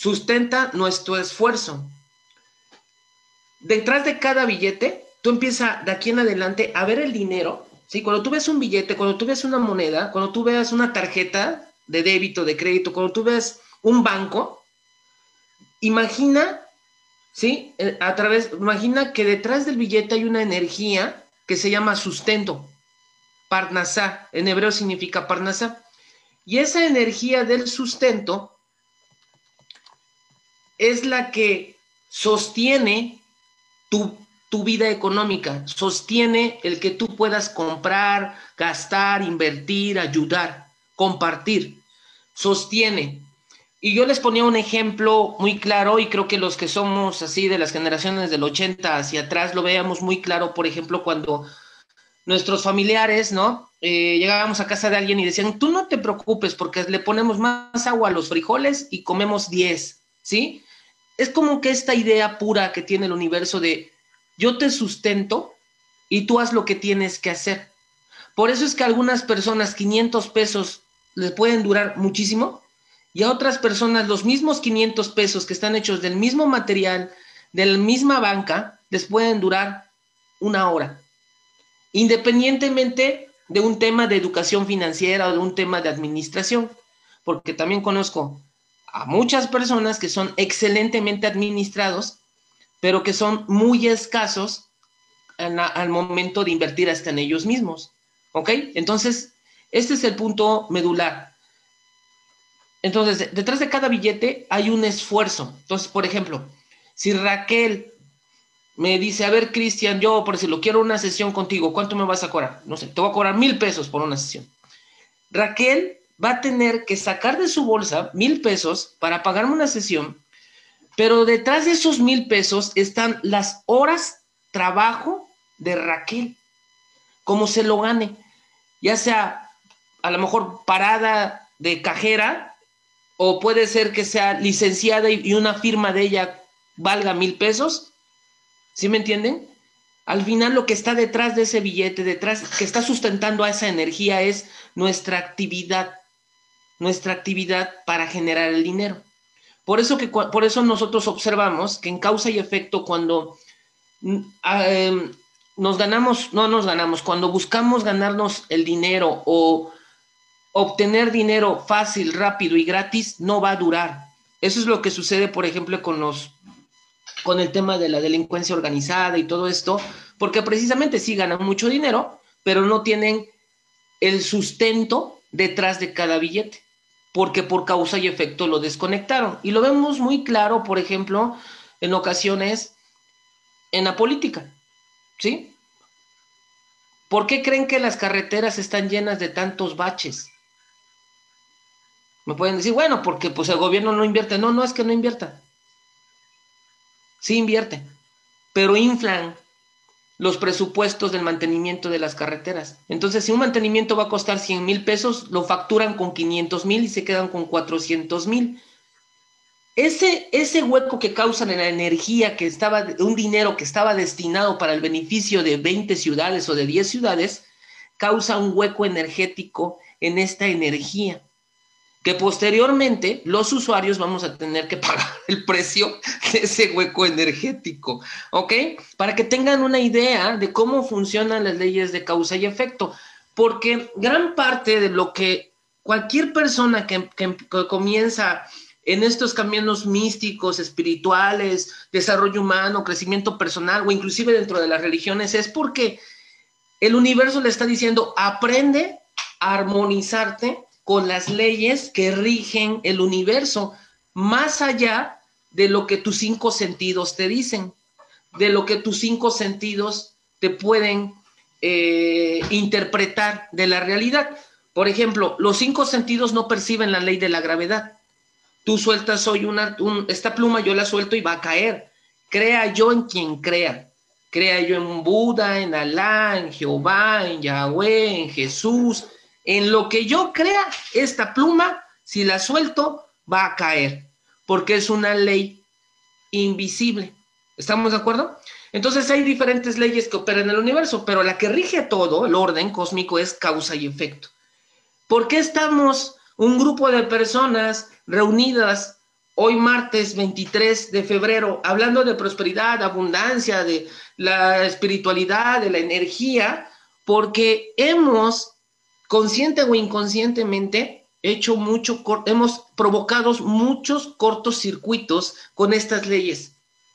sustenta nuestro esfuerzo. Detrás de cada billete, tú empiezas de aquí en adelante a ver el dinero. ¿sí? Cuando tú ves un billete, cuando tú ves una moneda, cuando tú veas una tarjeta de débito, de crédito, cuando tú ves un banco, imagina, ¿sí? Eh, a través, imagina que detrás del billete hay una energía que se llama sustento. Parnasá, en hebreo significa Parnasá. Y esa energía del sustento es la que sostiene tu, tu, vida económica, sostiene el que tú puedas comprar, gastar, invertir, ayudar, compartir, sostiene. Y yo les ponía un ejemplo muy claro y creo que los que somos así de las generaciones del 80 hacia atrás lo veamos muy claro, por ejemplo, cuando nuestros familiares, ¿no? Eh, llegábamos a casa de alguien y decían, tú no te preocupes porque le ponemos más agua a los frijoles y comemos 10, ¿sí? Es como que esta idea pura que tiene el universo de yo te sustento y tú haz lo que tienes que hacer. Por eso es que a algunas personas 500 pesos les pueden durar muchísimo y a otras personas los mismos 500 pesos que están hechos del mismo material, de la misma banca, les pueden durar una hora independientemente de un tema de educación financiera o de un tema de administración, porque también conozco a muchas personas que son excelentemente administrados, pero que son muy escasos al momento de invertir hasta en ellos mismos. ¿Ok? Entonces, este es el punto medular. Entonces, detrás de cada billete hay un esfuerzo. Entonces, por ejemplo, si Raquel me dice, a ver, Cristian, yo por si lo quiero una sesión contigo, ¿cuánto me vas a cobrar? No sé, te voy a cobrar mil pesos por una sesión. Raquel va a tener que sacar de su bolsa mil pesos para pagarme una sesión, pero detrás de esos mil pesos están las horas trabajo de Raquel, como se lo gane, ya sea a lo mejor parada de cajera o puede ser que sea licenciada y una firma de ella valga mil pesos ¿Sí me entienden? Al final lo que está detrás de ese billete, detrás que está sustentando a esa energía es nuestra actividad, nuestra actividad para generar el dinero. Por eso que por eso nosotros observamos que en causa y efecto cuando mm, ah, em, nos ganamos, no nos ganamos, cuando buscamos ganarnos el dinero o obtener dinero fácil, rápido y gratis, no va a durar. Eso es lo que sucede, por ejemplo, con los con el tema de la delincuencia organizada y todo esto, porque precisamente sí ganan mucho dinero, pero no tienen el sustento detrás de cada billete, porque por causa y efecto lo desconectaron. Y lo vemos muy claro, por ejemplo, en ocasiones en la política, ¿sí? ¿Por qué creen que las carreteras están llenas de tantos baches? Me pueden decir, bueno, porque pues el gobierno no invierte. No, no es que no invierta sí invierte, pero inflan los presupuestos del mantenimiento de las carreteras. Entonces, si un mantenimiento va a costar 100 mil pesos, lo facturan con 500 mil y se quedan con 400 mil. Ese, ese hueco que causan en la energía que estaba, un dinero que estaba destinado para el beneficio de 20 ciudades o de 10 ciudades, causa un hueco energético en esta energía que posteriormente los usuarios vamos a tener que pagar el precio de ese hueco energético, ¿ok? Para que tengan una idea de cómo funcionan las leyes de causa y efecto, porque gran parte de lo que cualquier persona que, comienza en estos caminos místicos, espirituales, desarrollo humano, crecimiento personal o inclusive dentro de las religiones es porque el universo le está diciendo, aprende a armonizarte con las leyes que rigen el universo, más allá de lo que tus cinco sentidos te dicen, de lo que tus cinco sentidos te pueden eh, interpretar de la realidad. Por ejemplo, los cinco sentidos no perciben la ley de la gravedad. Tú sueltas hoy una, esta pluma, yo la suelto y va a caer. Crea yo en quien crea. Crea yo en Buda, en Alá, en Jehová, en Yahweh, en Jesús, en lo que yo crea, esta pluma, si la suelto, va a caer, porque es una ley invisible. ¿Estamos de acuerdo? Entonces hay diferentes leyes que operan en el universo, pero la que rige todo, el orden cósmico, es causa y efecto. ¿Por qué estamos un grupo de personas reunidas hoy martes 23 de febrero, hablando de prosperidad, abundancia, de la espiritualidad, de la energía, porque hemos, consciente o inconscientemente, hecho mucho, hemos provocado muchos cortos circuitos con estas leyes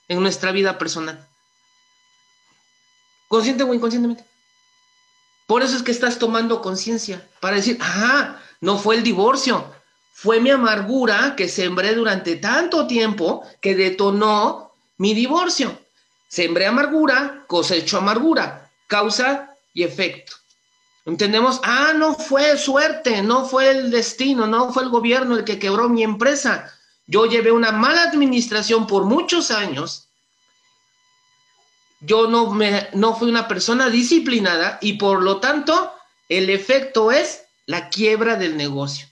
en nuestra vida personal. Consciente o inconscientemente. Por eso es que estás tomando conciencia, para decir, ah, no fue el divorcio, fue mi amargura que sembré durante tanto tiempo que detonó mi divorcio. Sembré amargura, cosecho amargura, causa y efecto. Entendemos, ah, no fue suerte, no fue el destino, no fue el gobierno el que quebró mi empresa. Yo llevé una mala administración por muchos años. Yo no, me, no fui una persona disciplinada y por lo tanto el efecto es la quiebra del negocio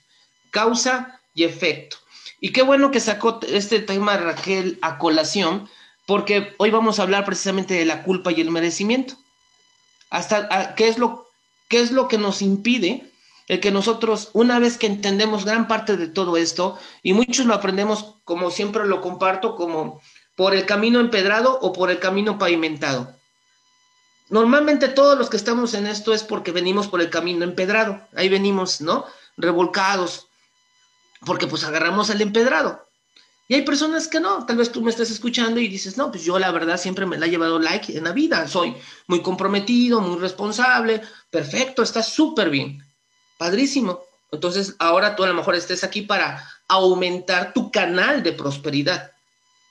causa y efecto. Y qué bueno que sacó este tema Raquel a colación, porque hoy vamos a hablar precisamente de la culpa y el merecimiento. Hasta qué es lo qué es lo que nos impide el que nosotros, una vez que entendemos gran parte de todo esto, y muchos lo aprendemos, como siempre lo comparto, como por el camino empedrado o por el camino pavimentado. Normalmente todos los que estamos en esto es porque venimos por el camino empedrado, ahí venimos, ¿no? Revolcados, porque pues agarramos el empedrado. Y hay personas que no, tal vez tú me estás escuchando y dices, no, pues yo la verdad siempre me la he llevado like en la vida, soy muy comprometido, muy responsable, perfecto, está súper bien, padrísimo. Entonces ahora tú a lo mejor estés aquí para aumentar tu canal de prosperidad.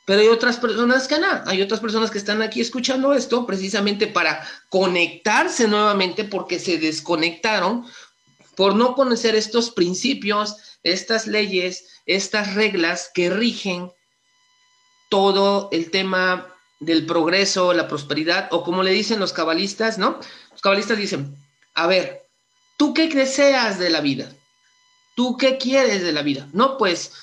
Pero hay otras personas que no, hay otras personas que están aquí escuchando esto precisamente para conectarse nuevamente porque se desconectaron por no conocer estos principios, estas leyes, estas reglas que rigen todo el tema del progreso, la prosperidad, o como le dicen los cabalistas, ¿no? Los cabalistas dicen, a ver, ¿tú qué deseas de la vida? ¿Tú qué quieres de la vida? No, pues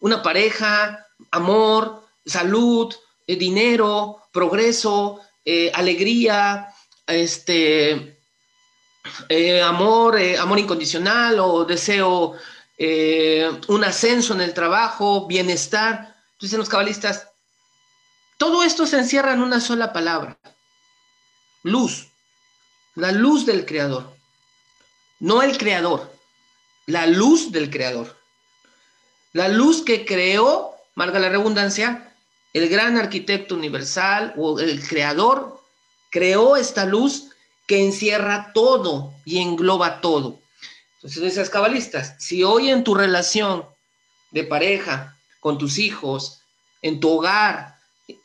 una pareja, amor, salud, eh, dinero, progreso, eh, alegría, este, eh, amor, amor incondicional o deseo eh, un ascenso en el trabajo, bienestar. Dicen los cabalistas, todo esto se encierra en una sola palabra, luz, la luz del creador, no el creador, la luz del creador. La luz que creó, marca la redundancia, el gran arquitecto universal o el creador creó esta luz que encierra todo y engloba todo. Entonces, esas cabalistas, si hoy en tu relación de pareja, con tus hijos, en tu hogar,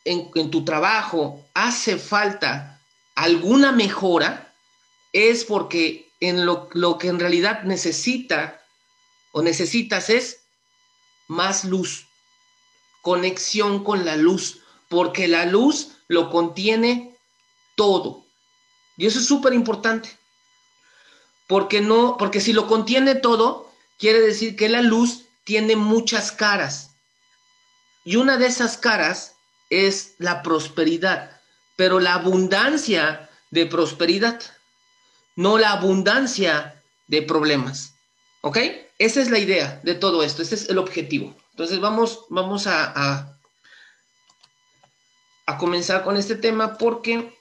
en, tu trabajo, hace falta alguna mejora, es porque en lo, lo que en realidad necesita o necesitas es más luz, conexión con la luz, porque la luz lo contiene todo. Y eso es súper importante porque no, porque si lo contiene todo, quiere decir que la luz tiene muchas caras. Y una de esas caras es la prosperidad, pero la abundancia de prosperidad, no la abundancia de problemas. ¿Ok? Esa es la idea de todo esto, ese es el objetivo. Entonces vamos, vamos a, a, a comenzar con este tema porque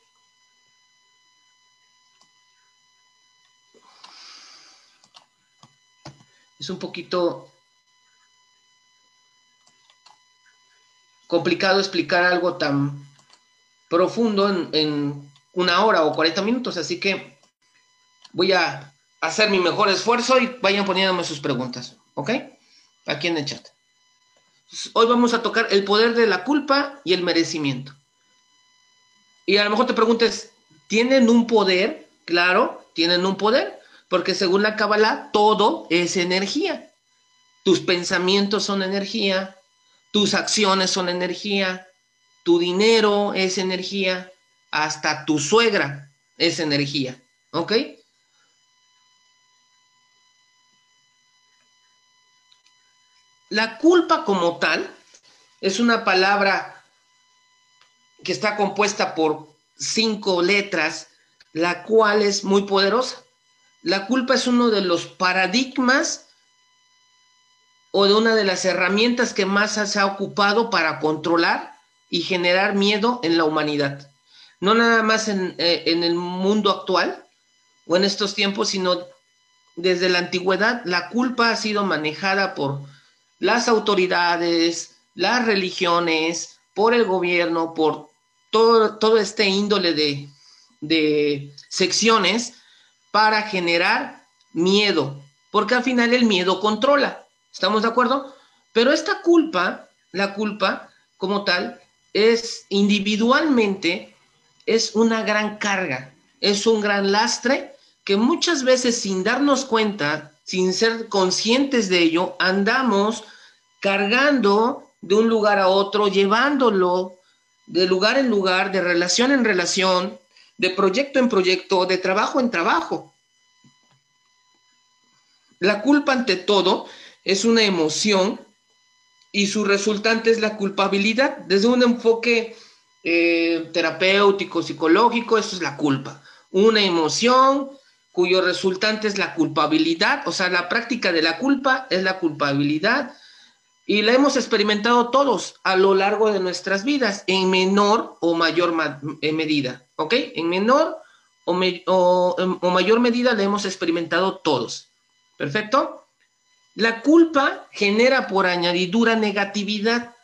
es un poquito complicado explicar algo tan profundo en, una hora o 40 minutos, así que voy a hacer mi mejor esfuerzo y vayan poniéndome sus preguntas, ¿ok? Aquí en el chat. Hoy vamos a tocar el poder de la culpa y el merecimiento. Y a lo mejor te preguntes, ¿tienen un poder? Claro, tienen un poder. Porque según la Kabbalah, todo es energía. Tus pensamientos son energía, tus acciones son energía, tu dinero es energía, hasta tu suegra es energía. ¿Ok? La culpa como tal es una palabra que está compuesta por cinco letras, la cual es muy poderosa. La culpa es uno de los paradigmas o de una de las herramientas que más se ha ocupado para controlar y generar miedo en la humanidad. No nada más en, eh, en el mundo actual o en estos tiempos, sino desde la antigüedad, la culpa ha sido manejada por las autoridades, las religiones, por el gobierno, por todo, todo este índole de, de secciones para generar miedo, porque al final el miedo controla. ¿Estamos de acuerdo? Pero esta culpa, la culpa como tal, es individualmente, es una gran carga, es un gran lastre que muchas veces sin darnos cuenta, sin ser conscientes de ello, andamos cargando de un lugar a otro, llevándolo de lugar en lugar, de relación en relación, de proyecto en proyecto, de trabajo en trabajo. La culpa ante todo es una emoción y su resultante es la culpabilidad. Desde un enfoque eh, terapéutico, psicológico, eso es la culpa. Una emoción cuyo resultante es la culpabilidad, o sea, la práctica de la culpa es la culpabilidad y la hemos experimentado todos a lo largo de nuestras vidas en menor o mayor medida, ¿ok? En menor o, o mayor medida la hemos experimentado todos. ¿Perfecto? La culpa genera por añadidura negatividad.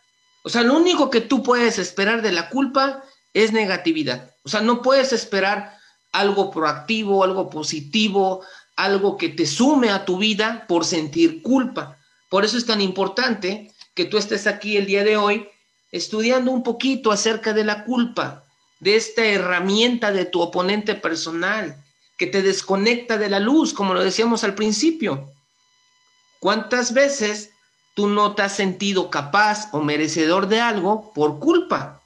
O sea, lo único que tú puedes esperar de la culpa es negatividad. O sea, no puedes esperar algo proactivo, algo positivo, algo que te sume a tu vida por sentir culpa. Por eso es tan importante que tú estés aquí el día de hoy estudiando un poquito acerca de la culpa, de esta herramienta de tu oponente personal, que te desconecta de la luz, como lo decíamos al principio. ¿Cuántas veces tú no te has sentido capaz o merecedor de algo por culpa?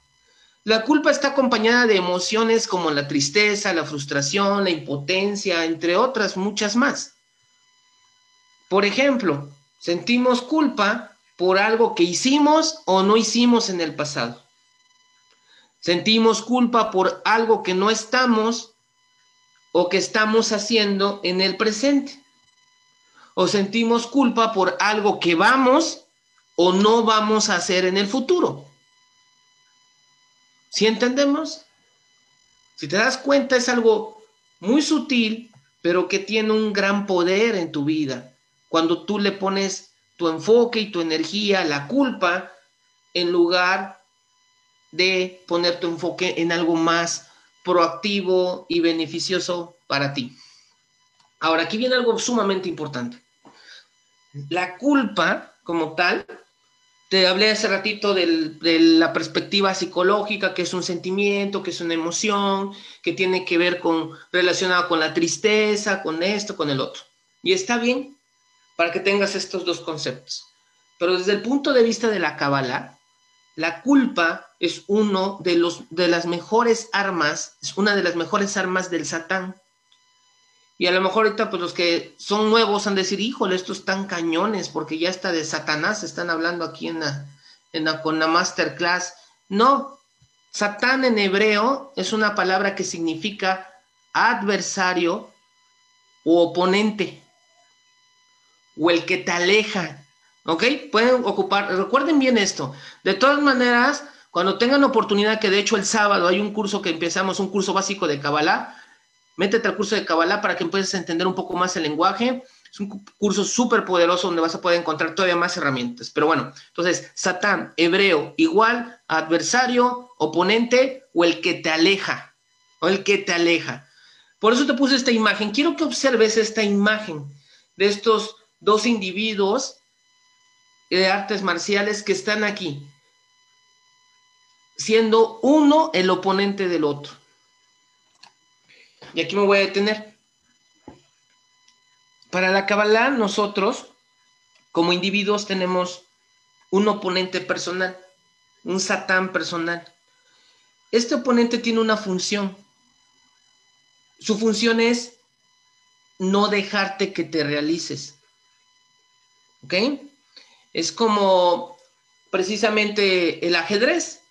La culpa está acompañada de emociones como la tristeza, la frustración, la impotencia, entre otras muchas más. Por ejemplo, sentimos culpa por algo que hicimos o no hicimos en el pasado. Sentimos culpa por algo que no estamos o que estamos haciendo en el presente o sentimos culpa por algo que vamos o no vamos a hacer en el futuro. ¿Sí entendemos? Si te das cuenta es algo muy sutil, pero que tiene un gran poder en tu vida. Cuando tú le pones tu enfoque y tu energía, la culpa, en lugar de poner tu enfoque en algo más proactivo y beneficioso para ti. Ahora, aquí viene algo sumamente importante. La culpa, como tal, te hablé hace ratito de la perspectiva psicológica, que es un sentimiento, que es una emoción, que tiene que ver con, relacionado con la tristeza, con esto, con el otro. Y está bien para que tengas estos dos conceptos. Pero desde el punto de vista de la Kabbalah, la culpa es uno de los de las mejores armas, es una de las mejores armas del Satán. Y a lo mejor ahorita, pues los que son nuevos han de decir, híjole, estos están cañones, porque ya está de Satanás, están hablando aquí en la, en la, con la masterclass. No, Satán en hebreo es una palabra que significa adversario o oponente, o el que te aleja. ¿Ok? Pueden ocupar, recuerden bien esto. De todas maneras, cuando tengan oportunidad, que de hecho el sábado hay un curso que empezamos, un curso básico de Kabbalah, métete al curso de Kabbalah para que empieces a entender un poco más el lenguaje. Es un curso súper poderoso donde vas a poder encontrar todavía más herramientas. Pero bueno, entonces, Satán, hebreo, igual, adversario, oponente o el que te aleja, o el que te aleja. Por eso te puse esta imagen. Quiero que observes esta imagen de estos dos individuos de artes marciales que están aquí, siendo uno el oponente del otro. Y aquí me voy a detener. Para la Kabbalah, nosotros, como individuos, tenemos un oponente personal, un satán personal. Este oponente tiene una función. Su función es no dejarte que te realices. ¿Ok? Es como precisamente el ajedrez.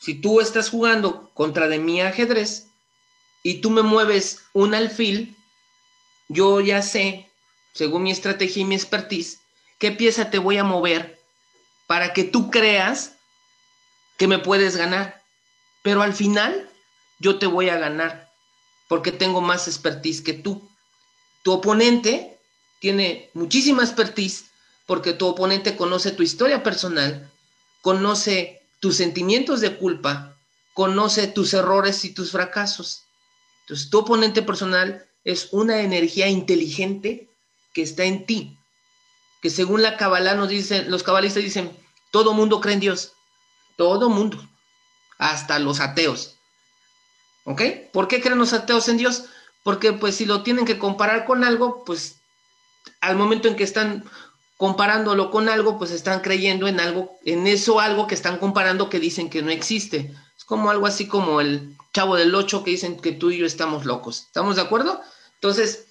Si tú estás jugando contra de mi ajedrez, y tú me mueves un alfil, yo ya sé, según mi estrategia y mi expertise, qué pieza te voy a mover para que tú creas que me puedes ganar. Pero al final yo te voy a ganar porque tengo más expertise que tú. Tu oponente tiene muchísima expertise porque tu oponente conoce tu historia personal, conoce tus sentimientos de culpa, conoce tus errores y tus fracasos. Entonces, tu oponente personal es una energía inteligente que está en ti, que según la Kabbalah nos dicen, los cabalistas dicen, todo mundo cree en Dios, todo mundo, hasta los ateos. ¿Ok? ¿Por qué creen los ateos en Dios? Porque pues si lo tienen que comparar con algo, pues al momento en que están comparándolo con algo, pues están creyendo en algo, en eso algo que están comparando que dicen que no existe. Es como algo así como el chavo del 8 que dicen que tú y yo estamos locos. ¿Estamos de acuerdo? Entonces,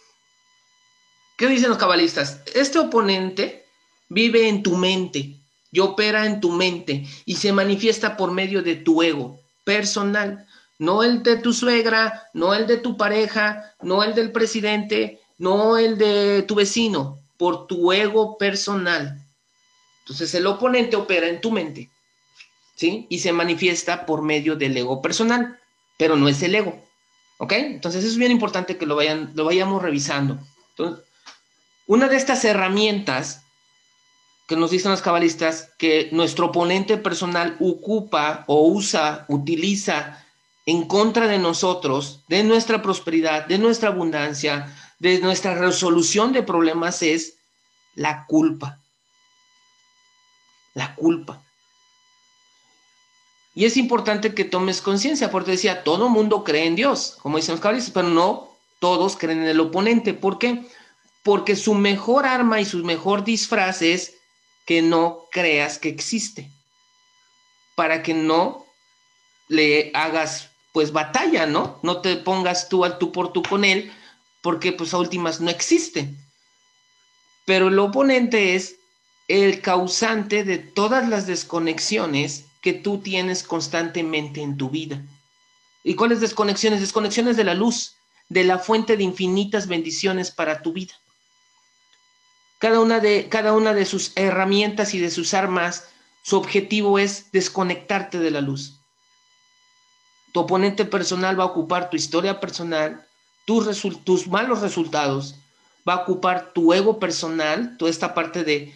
¿qué dicen los cabalistas? Este oponente vive en tu mente y opera en tu mente y se manifiesta por medio de tu ego personal, no el de tu suegra, no el de tu pareja, no el del presidente, no el de tu vecino, por tu ego personal. Entonces el oponente opera en tu mente, ¿sí? Y se manifiesta por medio del ego personal, pero no es el ego, ¿ok? Entonces es bien importante que lo, vayan, lo vayamos revisando. Entonces, una de estas herramientas que nos dicen los cabalistas que nuestro oponente personal ocupa o usa, utiliza en contra de nosotros, de nuestra prosperidad, de nuestra abundancia, de nuestra resolución de problemas es la culpa. La culpa. Y es importante que tomes conciencia, porque decía, todo mundo cree en Dios, como dicen los cabalistas, pero no todos creen en el oponente. ¿Por qué? Porque su mejor arma y su mejor disfraz es que no creas que existe, para que no le hagas pues batalla, ¿no? No te pongas tú al tú por tú con él, porque pues a últimas no existe. Pero el oponente es el causante de todas las desconexiones que tú tienes constantemente en tu vida. ¿Y cuáles desconexiones? Desconexiones de la luz, de la fuente de infinitas bendiciones para tu vida. Cada una de, cada una de sus herramientas y de sus armas, su objetivo es desconectarte de la luz. Tu oponente personal va a ocupar tu historia personal, tus, malos resultados, va a ocupar tu ego personal, toda esta parte de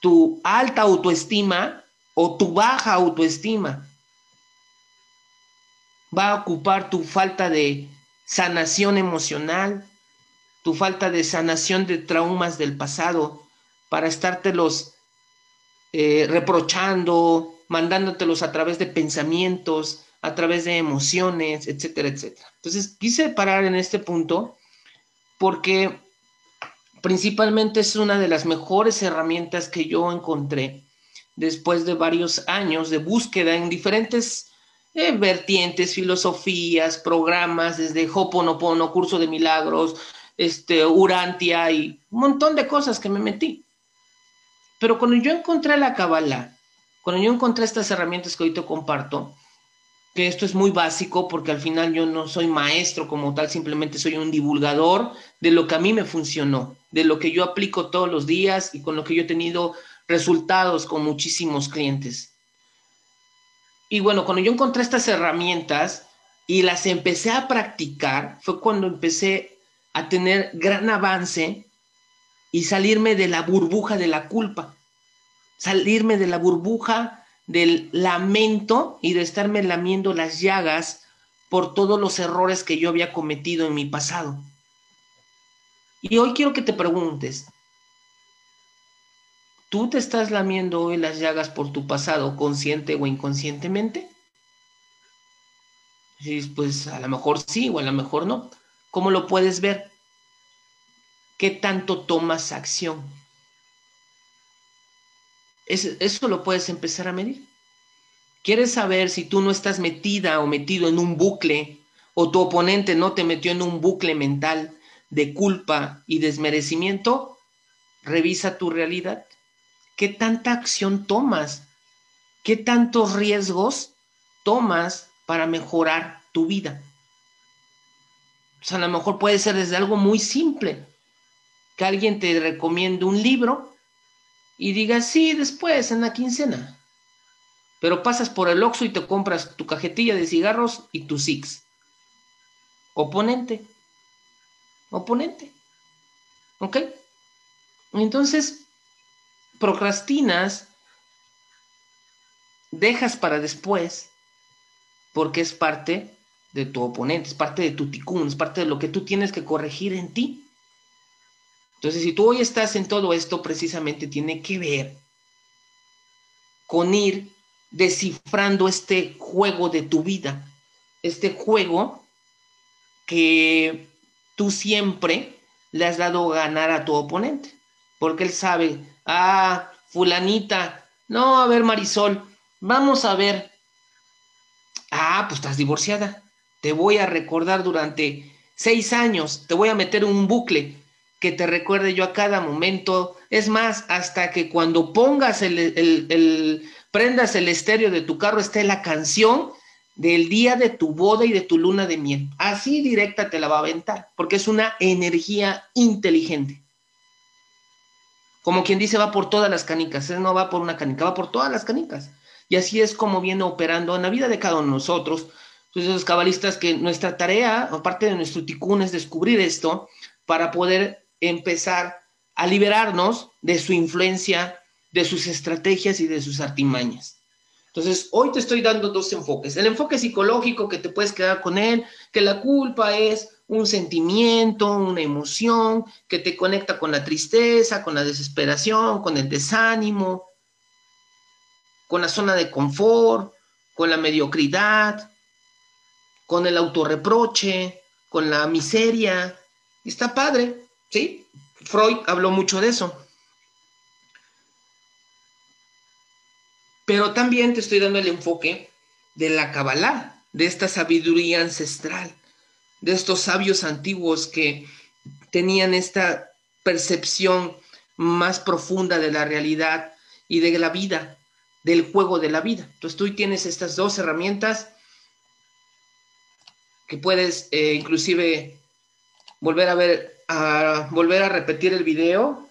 tu alta autoestima o tu baja autoestima. Va a ocupar tu falta de sanación emocional, tu falta de sanación de traumas del pasado, para estártelos eh, reprochando, mandándotelos a través de pensamientos, a través de emociones, etcétera, etcétera. Entonces, quise parar en este punto porque principalmente es una de las mejores herramientas que yo encontré después de varios años de búsqueda en diferentes eh, vertientes, filosofías, programas, desde Hoponopono, curso de milagros, este, Urantia y un montón de cosas que me metí. Pero cuando yo encontré la Kabbalah, cuando yo encontré estas herramientas que hoy te comparto, que esto es muy básico porque al final yo no soy maestro como tal, simplemente soy un divulgador de lo que a mí me funcionó, de lo que yo aplico todos los días y con lo que yo he tenido resultados con muchísimos clientes. Y bueno, cuando yo encontré estas herramientas y las empecé a practicar, fue cuando empecé a tener gran avance y salirme de la burbuja de la culpa, salirme de la burbuja del lamento y de estarme lamiendo las llagas por todos los errores que yo había cometido en mi pasado. Y hoy quiero que te preguntes, ¿tú te estás lamiendo hoy las llagas por tu pasado, consciente o inconscientemente? pues a lo mejor sí o a lo mejor no. ¿Cómo lo puedes ver? ¿Qué tanto tomas acción? Eso lo puedes empezar a medir. ¿Quieres saber si tú no estás metida o metido en un bucle o tu oponente no te metió en un bucle mental de culpa y desmerecimiento? Revisa tu realidad. ¿Qué tanta acción tomas? ¿Qué tantos riesgos tomas para mejorar tu vida? O sea, a lo mejor puede ser desde algo muy simple, que alguien te recomiende un libro y digas, sí, después, en la quincena. Pero pasas por el Oxxo y te compras tu cajetilla de cigarros y tu Six. Oponente. Oponente. ¿Ok? Entonces, procrastinas, dejas para después, porque es parte de tu oponente, es parte de tu ticún, es parte de lo que tú tienes que corregir en ti. Entonces, si tú hoy estás en todo esto, precisamente tiene que ver con ir descifrando este juego de tu vida, este juego que tú siempre le has dado ganar a tu oponente, porque él sabe, ah, fulanita, no, a ver Marisol, vamos a ver, ah, pues estás divorciada, te voy a recordar durante seis años, te voy a meter un bucle que te recuerde yo a cada momento, es más, hasta que cuando pongas el, el, prendas el estéreo de tu carro esté la canción del día de tu boda y de tu luna de miel. Así directa te la va a aventar, porque es una energía inteligente. Como quien dice, va por todas las canicas, no va por una canica, va por todas las canicas. Y así es como viene operando en la vida de cada uno de nosotros. Entonces, los cabalistas, que nuestra tarea, aparte de nuestro ticún, es descubrir esto para poder empezar a liberarnos de su influencia, de sus estrategias y de sus artimañas. Entonces, hoy te estoy dando dos enfoques. El enfoque psicológico que te puedes quedar con él, que la culpa es un sentimiento, una emoción que te conecta con la tristeza, con la desesperación, con el desánimo, con la zona de confort, con la mediocridad, con el autorreproche, con la miseria. Está padre, ¿sí? Freud habló mucho de eso. Pero también te estoy dando el enfoque de la Kabbalah, de esta sabiduría ancestral, de estos sabios antiguos que tenían esta percepción más profunda de la realidad y de la vida, del juego de la vida. Entonces tú tienes estas dos herramientas que puedes eh, inclusive volver a ver, a volver a repetir el video,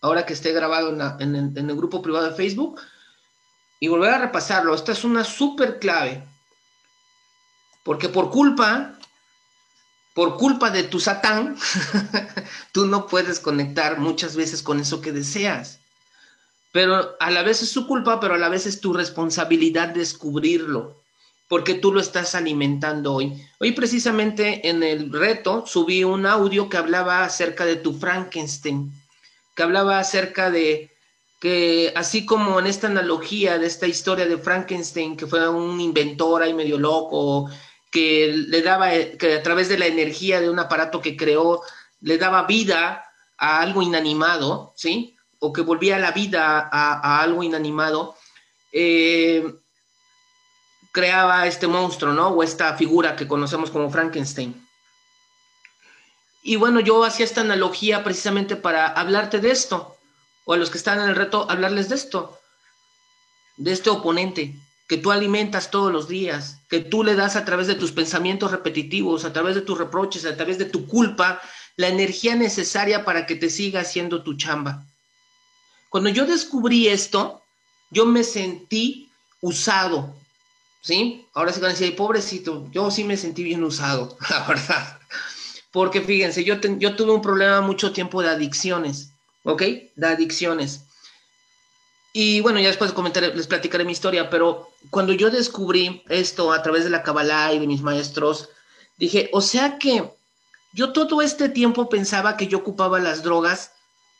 ahora que esté grabado en el grupo privado de Facebook, y volver a repasarlo. Esta es una súper clave. Porque por culpa, por culpa de tu satán, tú no puedes conectar muchas veces con eso que deseas. Pero a la vez es su culpa, pero a la vez es tu responsabilidad descubrirlo, porque tú lo estás alimentando hoy. Hoy precisamente en el reto subí un audio que hablaba acerca de tu Frankenstein, que hablaba acerca de que así como en esta analogía de esta historia de Frankenstein, que fue un inventor ahí medio loco, que le daba, que a través de la energía de un aparato que creó, le daba vida a algo inanimado, ¿sí? O que volvía la vida a, algo inanimado, eh, creaba este monstruo, ¿no? O esta figura que conocemos como Frankenstein. Y bueno, yo hacía esta analogía precisamente para hablarte de esto, o a los que están en el reto, hablarles de esto, de este oponente que tú alimentas todos los días, que tú le das a través de tus pensamientos repetitivos, a través de tus reproches, a través de tu culpa, la energía necesaria para que te siga haciendo tu chamba. Cuando yo descubrí esto, yo me sentí usado, ¿sí? Ahora se van a decir, pobrecito, yo sí me sentí bien usado, la verdad. Porque fíjense, yo, yo tuve un problema mucho tiempo de adicciones. ¿ok? De adicciones. Y bueno, ya después comentaré, les platicaré mi historia, pero cuando yo descubrí esto a través de la Kabbalah y de mis maestros, dije, o sea que yo todo este tiempo pensaba que yo ocupaba las drogas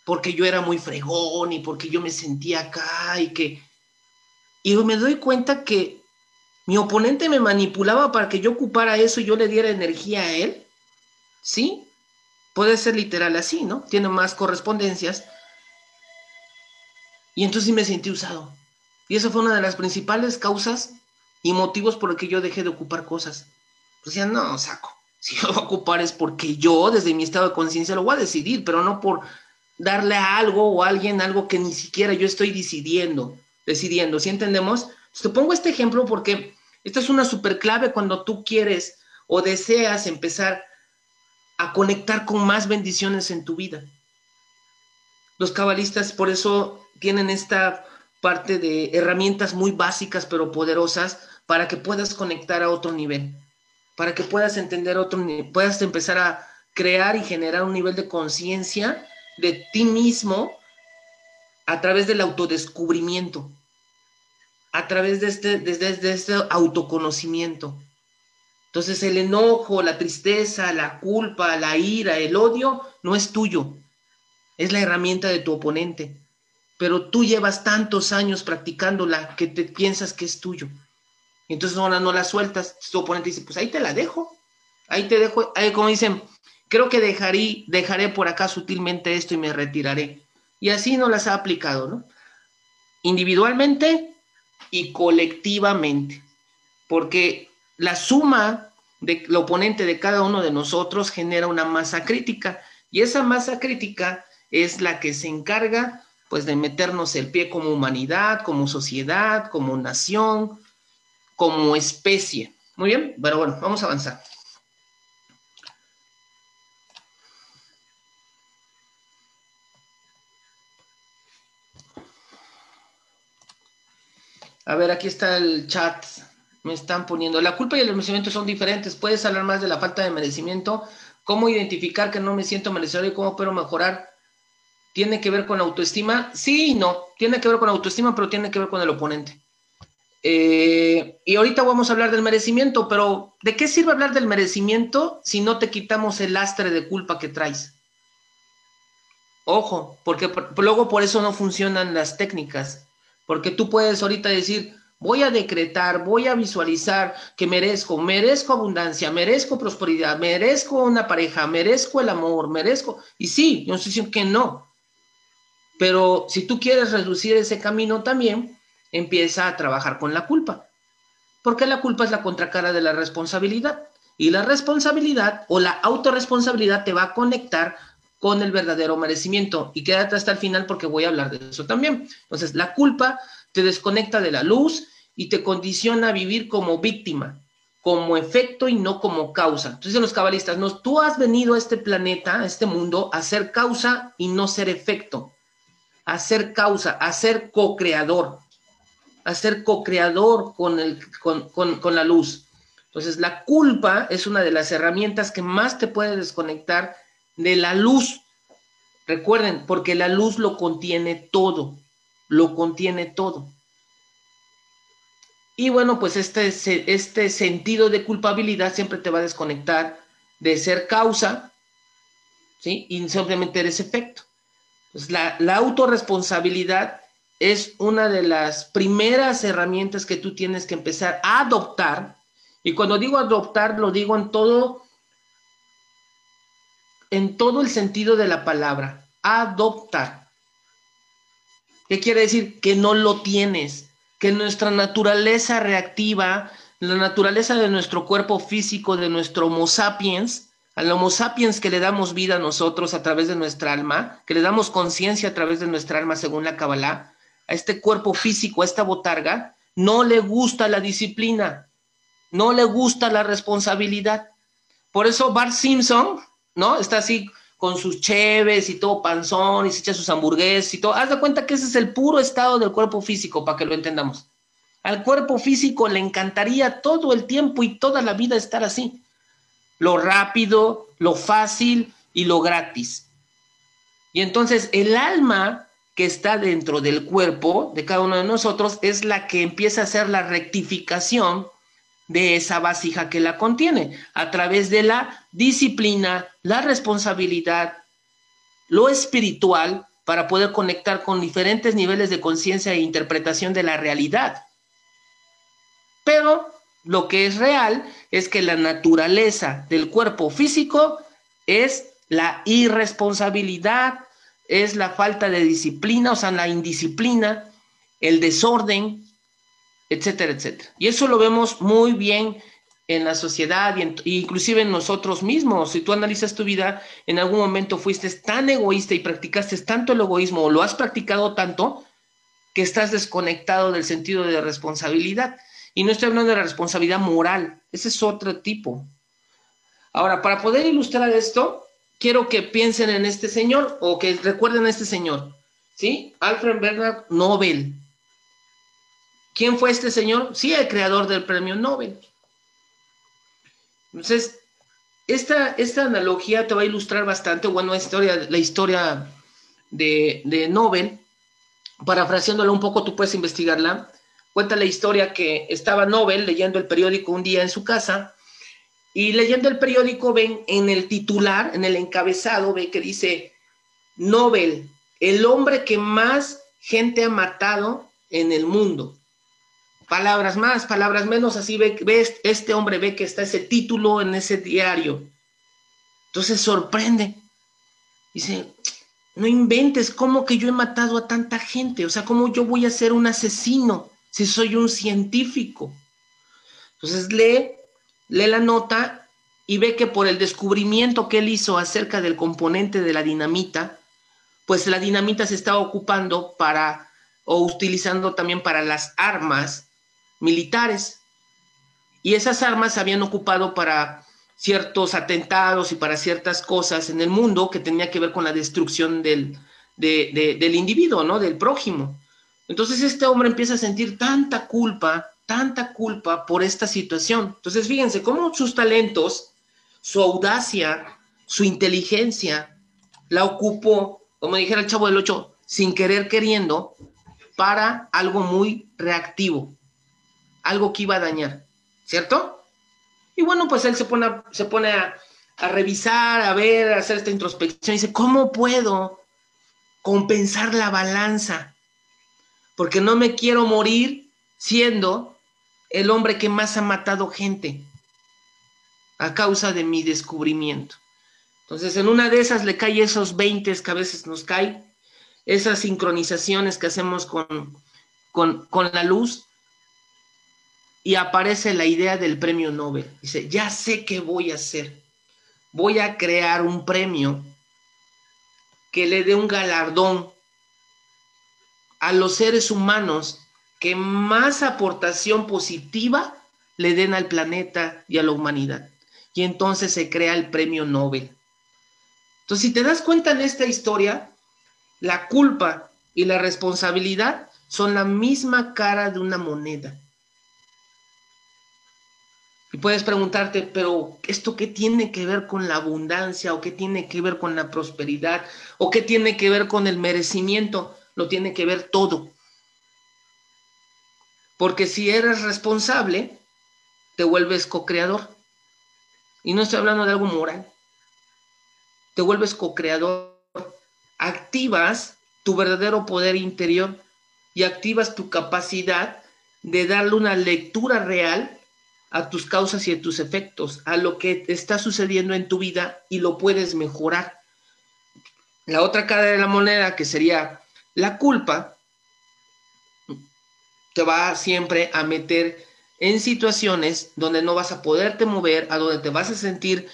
porque yo era muy fregón y porque yo me sentía acá y que... Y me doy cuenta que mi oponente me manipulaba para que yo ocupara eso y yo le diera energía a él, ¿sí? Puede ser literal así, ¿no? Tiene más correspondencias. Y entonces sí me sentí usado. Y esa fue una de las principales causas y motivos por los que yo dejé de ocupar cosas. Pues ya no, saco. Si yo voy a ocupar es porque yo, desde mi estado de conciencia, lo voy a decidir, pero no por darle a algo o a alguien algo que ni siquiera yo estoy decidiendo. Decidiendo, ¿sí entendemos? te pongo este ejemplo porque esta es una super clave cuando tú quieres o deseas empezar a conectar con más bendiciones en tu vida. Los cabalistas por eso tienen esta parte de herramientas muy básicas pero poderosas para que puedas conectar a otro nivel, para que puedas entender otro nivel, puedas empezar a crear y generar un nivel de conciencia de ti mismo a través del autodescubrimiento, a través de este, desde, este autoconocimiento. Entonces el enojo, la tristeza, la culpa, la ira, el odio no es tuyo, es la herramienta de tu oponente pero tú llevas tantos años practicándola que te piensas que es tuyo. Y entonces ahora no la sueltas, tu oponente dice, pues ahí te la dejo, ahí te dejo, ahí como dicen, creo que dejaré, dejaré por acá sutilmente esto y me retiraré. Y así no las ha aplicado, ¿no? Individualmente y colectivamente, porque la suma del oponente de cada uno de nosotros genera una masa crítica y esa masa crítica es la que se encarga pues de meternos el pie como humanidad, como sociedad, como nación, como especie. Muy bien, pero bueno, vamos a avanzar. A ver, aquí está el chat. Me están poniendo. La culpa y el merecimiento son diferentes. Puedes hablar más de la falta de merecimiento. ¿Cómo identificar que no me siento merecedor y cómo puedo mejorar ¿Tiene que ver con autoestima? Sí y no. Tiene que ver con autoestima, pero tiene que ver con el oponente. Eh, y ahorita vamos a hablar del merecimiento, pero ¿de qué sirve hablar del merecimiento si no te quitamos el lastre de culpa que traes? Ojo, porque luego por eso no funcionan las técnicas, porque tú puedes ahorita decir, voy a decretar, voy a visualizar que merezco, merezco abundancia, merezco prosperidad, merezco una pareja, merezco el amor, merezco, y sí, yo estoy diciendo que no, pero si tú quieres reducir ese camino también, empieza a trabajar con la culpa. Porque la culpa es la contracara de la responsabilidad. Y la responsabilidad o la autorresponsabilidad te va a conectar con el verdadero merecimiento. Y quédate hasta el final porque voy a hablar de eso también. Entonces, la culpa te desconecta de la luz y te condiciona a vivir como víctima, como efecto y no como causa. Entonces, los cabalistas, no, tú has venido a este planeta, a este mundo, a ser causa y no ser efecto a ser causa, a ser co-creador, a ser co-creador con, con, la luz. Entonces, la culpa es una de las herramientas que más te puede desconectar de la luz. Recuerden, porque la luz lo contiene todo, lo contiene todo. Y bueno, pues este, este sentido de culpabilidad siempre te va a desconectar de ser causa, ¿sí? Y simplemente eres efecto. Pues la, la autorresponsabilidad es una de las primeras herramientas que tú tienes que empezar a adoptar. Y cuando digo adoptar, lo digo en todo, en todo el sentido de la palabra. Adoptar. ¿Qué quiere decir? Que no lo tienes, que nuestra naturaleza reactiva, la naturaleza de nuestro cuerpo físico, de nuestro Homo sapiens, al Homo sapiens que le damos vida a nosotros a través de nuestra alma, que le damos conciencia a través de nuestra alma según la Kabbalah, a este cuerpo físico, a esta botarga, no le gusta la disciplina, no le gusta la responsabilidad. Por eso Bart Simpson, ¿no? Está así con sus cheves y todo panzón y se echa sus hamburguesas y todo. Haz de cuenta que ese es el puro estado del cuerpo físico, para que lo entendamos. Al cuerpo físico le encantaría todo el tiempo y toda la vida estar así lo rápido, lo fácil y lo gratis. Y entonces el alma que está dentro del cuerpo de cada uno de nosotros es la que empieza a hacer la rectificación de esa vasija que la contiene a través de la disciplina, la responsabilidad, lo espiritual para poder conectar con diferentes niveles de conciencia e interpretación de la realidad. Pero lo que es real es que la naturaleza del cuerpo físico es la irresponsabilidad, es la falta de disciplina, o sea, la indisciplina, el desorden, etcétera, etcétera. Y eso lo vemos muy bien en la sociedad y inclusive en nosotros mismos. Si tú analizas tu vida, en algún momento fuiste tan egoísta y practicaste tanto el egoísmo o lo has practicado tanto que estás desconectado del sentido de responsabilidad. Y no estoy hablando de la responsabilidad moral, ese es otro tipo. Ahora, para poder ilustrar esto, quiero que piensen en este señor o que recuerden a este señor. ¿sí? Alfred Bernard Nobel. ¿Quién fue este señor? Sí, el creador del premio Nobel. Entonces, esta, esta analogía te va a ilustrar bastante, bueno, la historia, de, de Nobel, parafraseándola un poco, tú puedes investigarla. Cuenta la historia que estaba Nobel leyendo el periódico un día en su casa y leyendo el periódico ven en el titular, en el encabezado, ve que dice Nobel, el hombre que más gente ha matado en el mundo. Palabras más, palabras menos, así ve, este hombre ve que está ese título en ese diario. Entonces sorprende. Dice, no inventes, ¿cómo que yo he matado a tanta gente? O sea, ¿cómo yo voy a ser un asesino si soy un científico? Entonces lee, lee la nota y ve que por el descubrimiento que él hizo acerca del componente de la dinamita, pues la dinamita se estaba ocupando para, o utilizando también para las armas militares. Y esas armas se habían ocupado para ciertos atentados y para ciertas cosas en el mundo que tenía que ver con la destrucción del, del individuo, ¿no? Del prójimo. Entonces este hombre empieza a sentir tanta culpa, tanta culpa por esta situación. Entonces fíjense cómo sus talentos, su audacia, su inteligencia, la ocupó, como dijera el chavo del 8, sin querer queriendo, para algo muy reactivo, algo que iba a dañar, ¿cierto? Y bueno, pues él se pone, a, revisar, a ver, a hacer esta introspección y dice, ¿cómo puedo compensar la balanza? Porque no me quiero morir siendo el hombre que más ha matado gente a causa de mi descubrimiento. Entonces, en una de esas le cae esos 20 que a veces nos cae, esas sincronizaciones que hacemos con la luz, y aparece la idea del premio Nobel. Dice, ya sé qué voy a hacer. Voy a crear un premio que le dé un galardón a los seres humanos que más aportación positiva le den al planeta y a la humanidad. Y entonces se crea el premio Nobel. Entonces, si te das cuenta en esta historia, la culpa y la responsabilidad son la misma cara de una moneda. Y puedes preguntarte, pero ¿esto qué tiene que ver con la abundancia o qué tiene que ver con la prosperidad o qué tiene que ver con el merecimiento? Lo tiene que ver todo. Porque si eres responsable, te vuelves co-creador. Y no estoy hablando de algo moral. Te vuelves co-creador. Activas tu verdadero poder interior y activas tu capacidad de darle una lectura real a tus causas y a tus efectos, a lo que está sucediendo en tu vida y lo puedes mejorar. La otra cara de la moneda, que sería la culpa, te va siempre a meter en situaciones donde no vas a poderte mover, a donde te vas a sentir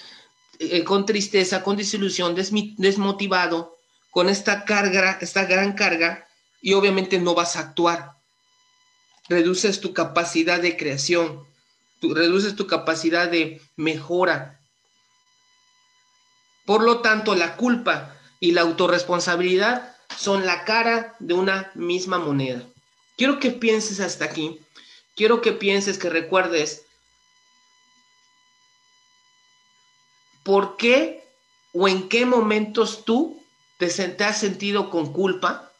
eh, con tristeza, con desilusión, desmotivado, con esta carga, esta gran carga, y obviamente no vas a actuar. Reduces tu capacidad de creación, reduces tu capacidad de mejora. Por lo tanto, la culpa y la autorresponsabilidad son la cara de una misma moneda. Quiero que pienses hasta aquí. Quiero que pienses, que recuerdes por qué o en qué momentos tú te, te has sentido con culpa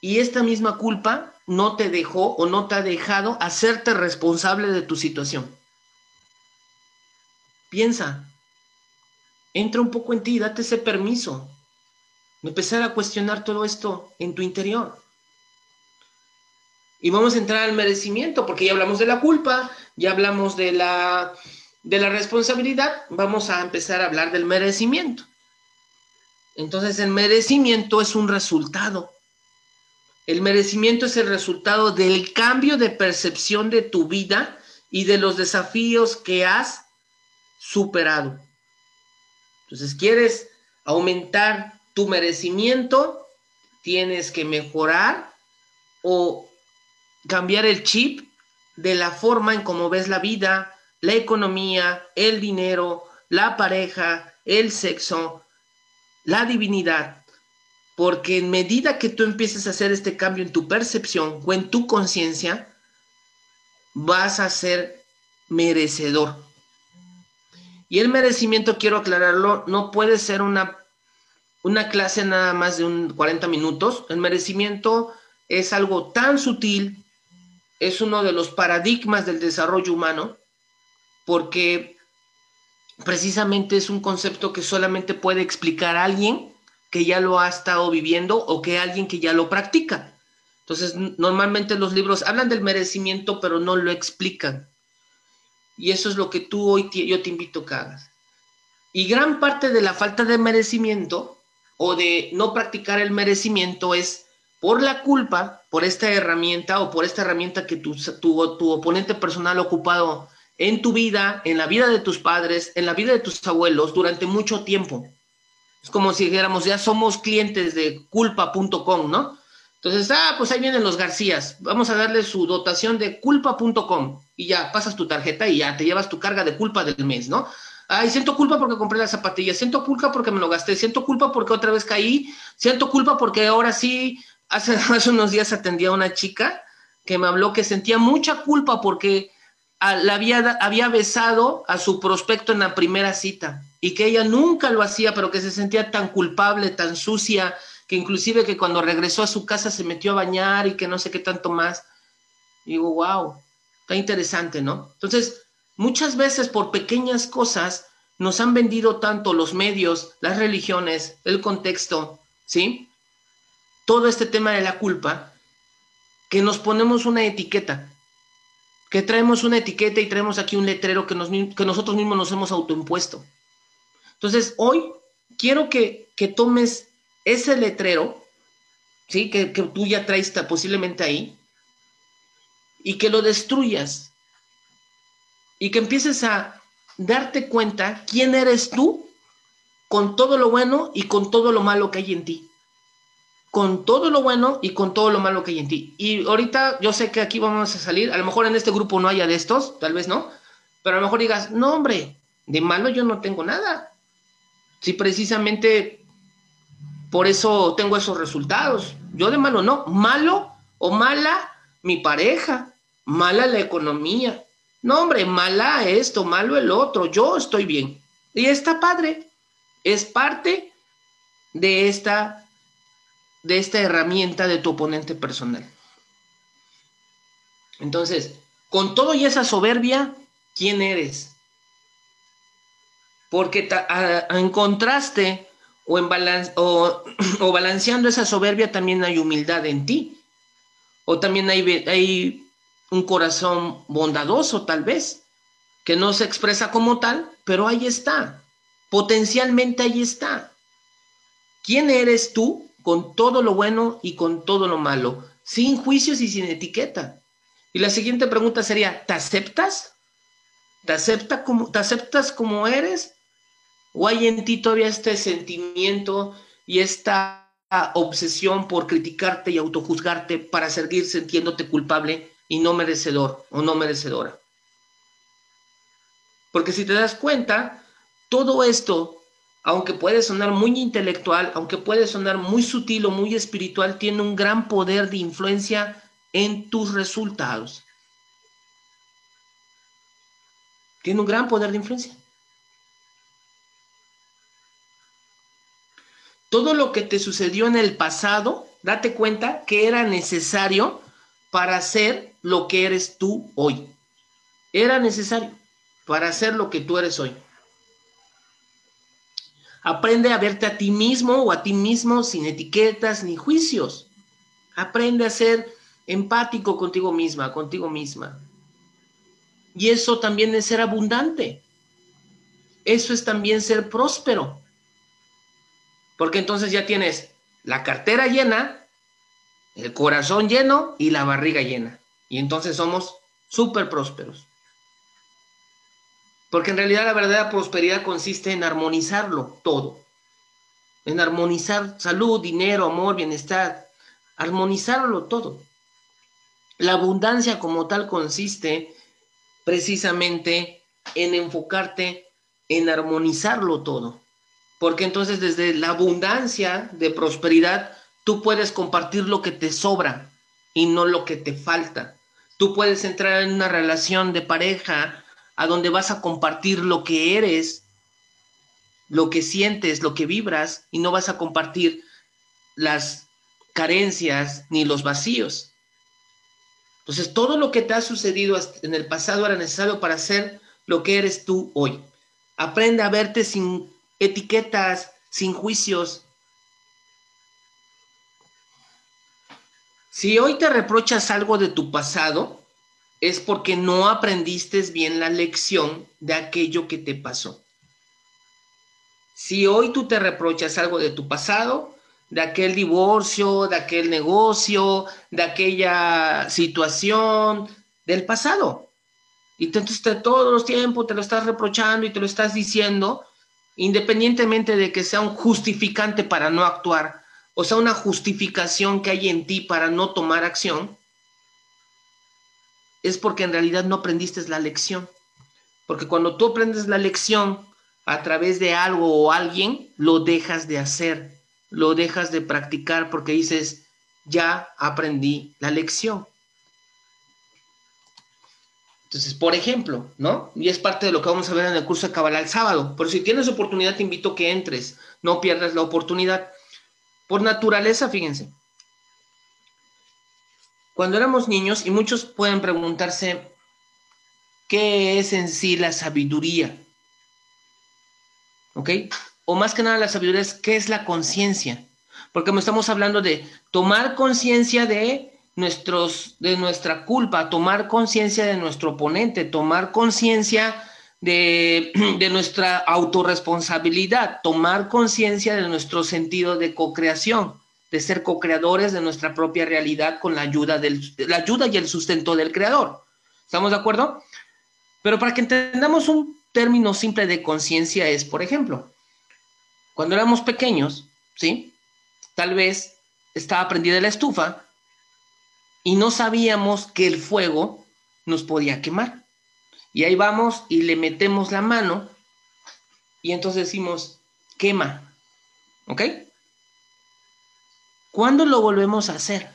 y esta misma culpa no te dejó o no te ha dejado hacerte responsable de tu situación. Piensa, entra un poco en ti, date ese permiso de empezar a cuestionar todo esto en tu interior. Y vamos a entrar al merecimiento, porque ya hablamos de la culpa, ya hablamos de la, de la responsabilidad, vamos a empezar a hablar del merecimiento. Entonces el merecimiento es un resultado el merecimiento es el resultado del cambio de percepción de tu vida y de los desafíos que has superado. Entonces, ¿quieres aumentar tu merecimiento? Tienes que mejorar o cambiar el chip de la forma en cómo ves la vida, la economía, el dinero, la pareja, el sexo, la divinidad. Porque en medida que tú empieces a hacer este cambio en tu percepción o en tu conciencia, vas a ser merecedor. Y el merecimiento, quiero aclararlo, no puede ser una, una clase nada más de un 40 minutos. El merecimiento es algo tan sutil, es uno de los paradigmas del desarrollo humano, porque precisamente es un concepto que solamente puede explicar a alguien que ya lo ha estado viviendo o que alguien que ya lo practica. Entonces, normalmente los libros hablan del merecimiento, pero no lo explican. Y eso es lo que tú hoy yo te invito a que hagas. Y gran parte de la falta de merecimiento o de no practicar el merecimiento es por la culpa, por esta herramienta o por esta herramienta que tu, tu, tu oponente personal ha ocupado en tu vida, en la vida de tus padres, en la vida de tus abuelos durante mucho tiempo. Es como si dijéramos, ya somos clientes de culpa.com, ¿no? Entonces, ah, pues ahí vienen los Garcías, vamos a darle su dotación de culpa.com y ya pasas tu tarjeta y ya te llevas tu carga de culpa del mes, ¿no? Ay, siento culpa porque compré las zapatillas, siento culpa porque me lo gasté, siento culpa porque otra vez caí, siento culpa porque ahora sí, hace, hace unos días atendí a una chica que me habló que sentía mucha culpa porque la había, había besado a su prospecto en la primera cita y que ella nunca lo hacía, pero que se sentía tan culpable, tan sucia, que inclusive que cuando regresó a su casa se metió a bañar y que no sé qué tanto más. Y digo, wow, está interesante, ¿no? Entonces, muchas veces por pequeñas cosas nos han vendido tanto los medios, las religiones, el contexto, ¿sí? Todo este tema de la culpa, que nos ponemos una etiqueta, que traemos una etiqueta y traemos aquí un letrero que, que nosotros mismos nos hemos autoimpuesto. Entonces, hoy quiero que, que tomes ese letrero, ¿sí? Que, tú ya traes posiblemente ahí, y que lo destruyas, y que empieces a darte cuenta quién eres tú con todo lo bueno y con todo lo malo que hay en ti. Con todo lo bueno y con todo lo malo que hay en ti. Y ahorita yo sé que aquí vamos a salir, a lo mejor en este grupo no haya de estos, tal vez no, pero a lo mejor digas, no hombre, de malo yo no tengo nada. Si precisamente por eso tengo esos resultados. Yo de malo no, malo o mala mi pareja, mala la economía. No, hombre, mala esto, malo el otro, yo estoy bien. Y está padre, es parte de esta de esta herramienta de tu oponente personal. Entonces, con todo y esa soberbia, ¿quién eres? Porque en contraste o, en o, o, balanceando esa soberbia también hay humildad en ti. O también hay, un corazón bondadoso tal vez, que no se expresa como tal, pero ahí está. Potencialmente ahí está. ¿Quién eres tú con todo lo bueno y con todo lo malo? Sin juicios y sin etiqueta. Y la siguiente pregunta sería, ¿te aceptas? ¿Te, como, ¿Te aceptas como eres? ¿O hay en ti todavía este sentimiento y esta obsesión por criticarte y autojuzgarte para seguir sintiéndote culpable y no merecedor o no merecedora? Porque si te das cuenta, todo esto, aunque puede sonar muy intelectual, aunque puede sonar muy sutil o muy espiritual, tiene un gran poder de influencia en tus resultados. Tiene un gran poder de influencia. Todo lo que te sucedió en el pasado, date cuenta que era necesario para ser lo que eres tú hoy. Era necesario para ser lo que tú eres hoy. Aprende a verte a ti mismo o a ti mismo sin etiquetas ni juicios. Aprende a ser empático contigo misma, contigo misma. Y eso también es ser abundante. Eso es también ser próspero. Porque entonces ya tienes la cartera llena, el corazón lleno y la barriga llena. Y entonces somos súper prósperos. Porque en realidad la verdadera prosperidad consiste en armonizarlo todo. En armonizar salud, dinero, amor, bienestar. Armonizarlo todo. La abundancia como tal consiste precisamente en enfocarte en armonizarlo todo Porque entonces desde la abundancia de prosperidad, tú puedes compartir lo que te sobra y no lo que te falta. Tú puedes entrar en una relación de pareja a donde vas a compartir lo que eres, lo que sientes, lo que vibras, y no vas a compartir las carencias ni los vacíos. Entonces, todo lo que te ha sucedido en el pasado era necesario para ser lo que eres tú hoy. Aprende a verte sin etiquetas, sin juicios. Si hoy te reprochas algo de tu pasado, es porque no aprendiste bien la lección de aquello que te pasó. Si hoy tú te reprochas algo de tu pasado, de aquel divorcio, de aquel negocio, de aquella situación del pasado, y entonces todos los tiempos te lo estás reprochando y te lo estás diciendo, independientemente de que sea un justificante para no actuar, o sea, una justificación que hay en ti para no tomar acción, es porque en realidad no aprendiste la lección. Porque cuando tú aprendes la lección a través de algo o alguien, lo dejas de hacer, lo dejas de practicar porque dices, ya aprendí la lección. Entonces, por ejemplo, ¿no? Y es parte de lo que vamos a ver en el curso de Cabala el sábado. Pero si tienes oportunidad, te invito a que entres, no pierdas la oportunidad. Por naturaleza, fíjense, cuando éramos niños, y muchos pueden preguntarse, ¿qué es en sí la sabiduría? ¿Ok? O más que nada la sabiduría es, ¿qué es la conciencia? Porque estamos hablando de tomar conciencia de nuestros, de nuestra culpa, tomar conciencia de nuestro oponente, tomar conciencia de, de, nuestra autorresponsabilidad, tomar conciencia de nuestro sentido de co-creación de ser co-creadores de nuestra propia realidad con la ayuda, del, la ayuda y el sustento del creador. ¿Estamos de acuerdo? Pero para que entendamos un término simple de conciencia es, por ejemplo, cuando éramos pequeños, ¿sí? Tal vez estaba prendida la estufa y no sabíamos que el fuego nos podía quemar. Y ahí vamos y le metemos la mano y entonces decimos, quema. ¿Ok? ¿Cuándo lo volvemos a hacer?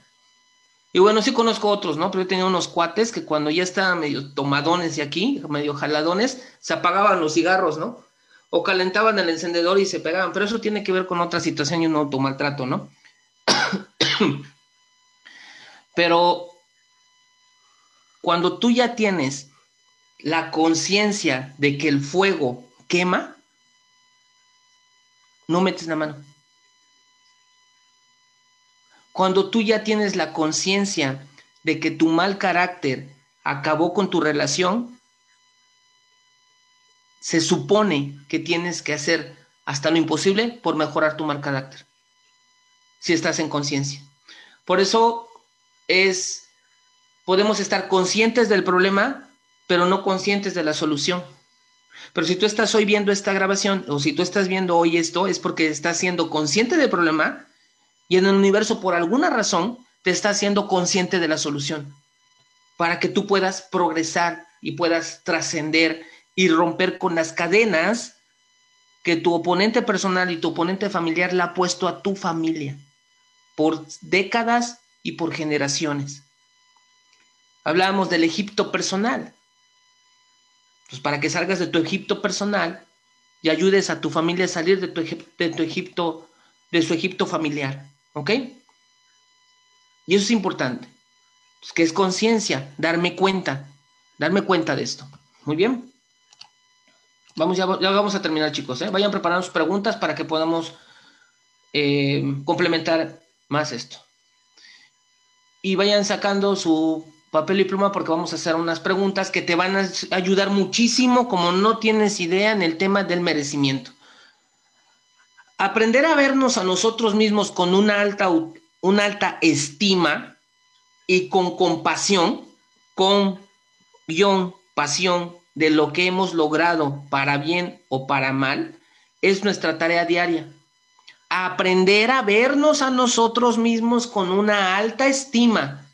Y bueno, sí conozco otros, ¿no? Pero yo tenía unos cuates que cuando ya estaban medio tomadones de aquí, medio jaladones, se apagaban los cigarros, ¿no? O calentaban el encendedor y se pegaban. Pero eso tiene que ver con otra situación y un automaltrato, ¿no? Pero cuando tú ya tienes la conciencia de que el fuego quema, no metes la mano. Cuando tú ya tienes la conciencia de que tu mal carácter acabó con tu relación, se supone que tienes que hacer hasta lo imposible por mejorar tu mal carácter, si estás en conciencia. Por eso es, podemos estar conscientes del problema, pero no conscientes de la solución. Pero si tú estás hoy viendo esta grabación o si tú estás viendo hoy esto, es porque estás siendo consciente del problema, y en el universo por alguna razón te está haciendo consciente de la solución para que tú puedas progresar y puedas trascender y romper con las cadenas que tu oponente personal y tu oponente familiar le ha puesto a tu familia por décadas y por generaciones. Hablábamos del Egipto personal. Pues para que salgas de tu Egipto personal y ayudes a tu familia a salir de tu, de tu Egipto, de su Egipto familiar. ¿Ok? Y eso es importante. Pues, que es conciencia, darme cuenta, darme cuenta de esto. Muy bien. Vamos, ya, vamos a terminar, chicos. ¿eh? Vayan preparando sus preguntas para que podamos eh, complementar más esto. Y vayan sacando su papel y pluma porque vamos a hacer unas preguntas que te van a ayudar muchísimo, como no tienes idea, en el tema del merecimiento. Aprender a vernos a nosotros mismos con una alta, una alta estima y con compasión, con guion, pasión de lo que hemos logrado para bien o para mal, es nuestra tarea diaria. Aprender a vernos a nosotros mismos con una alta estima.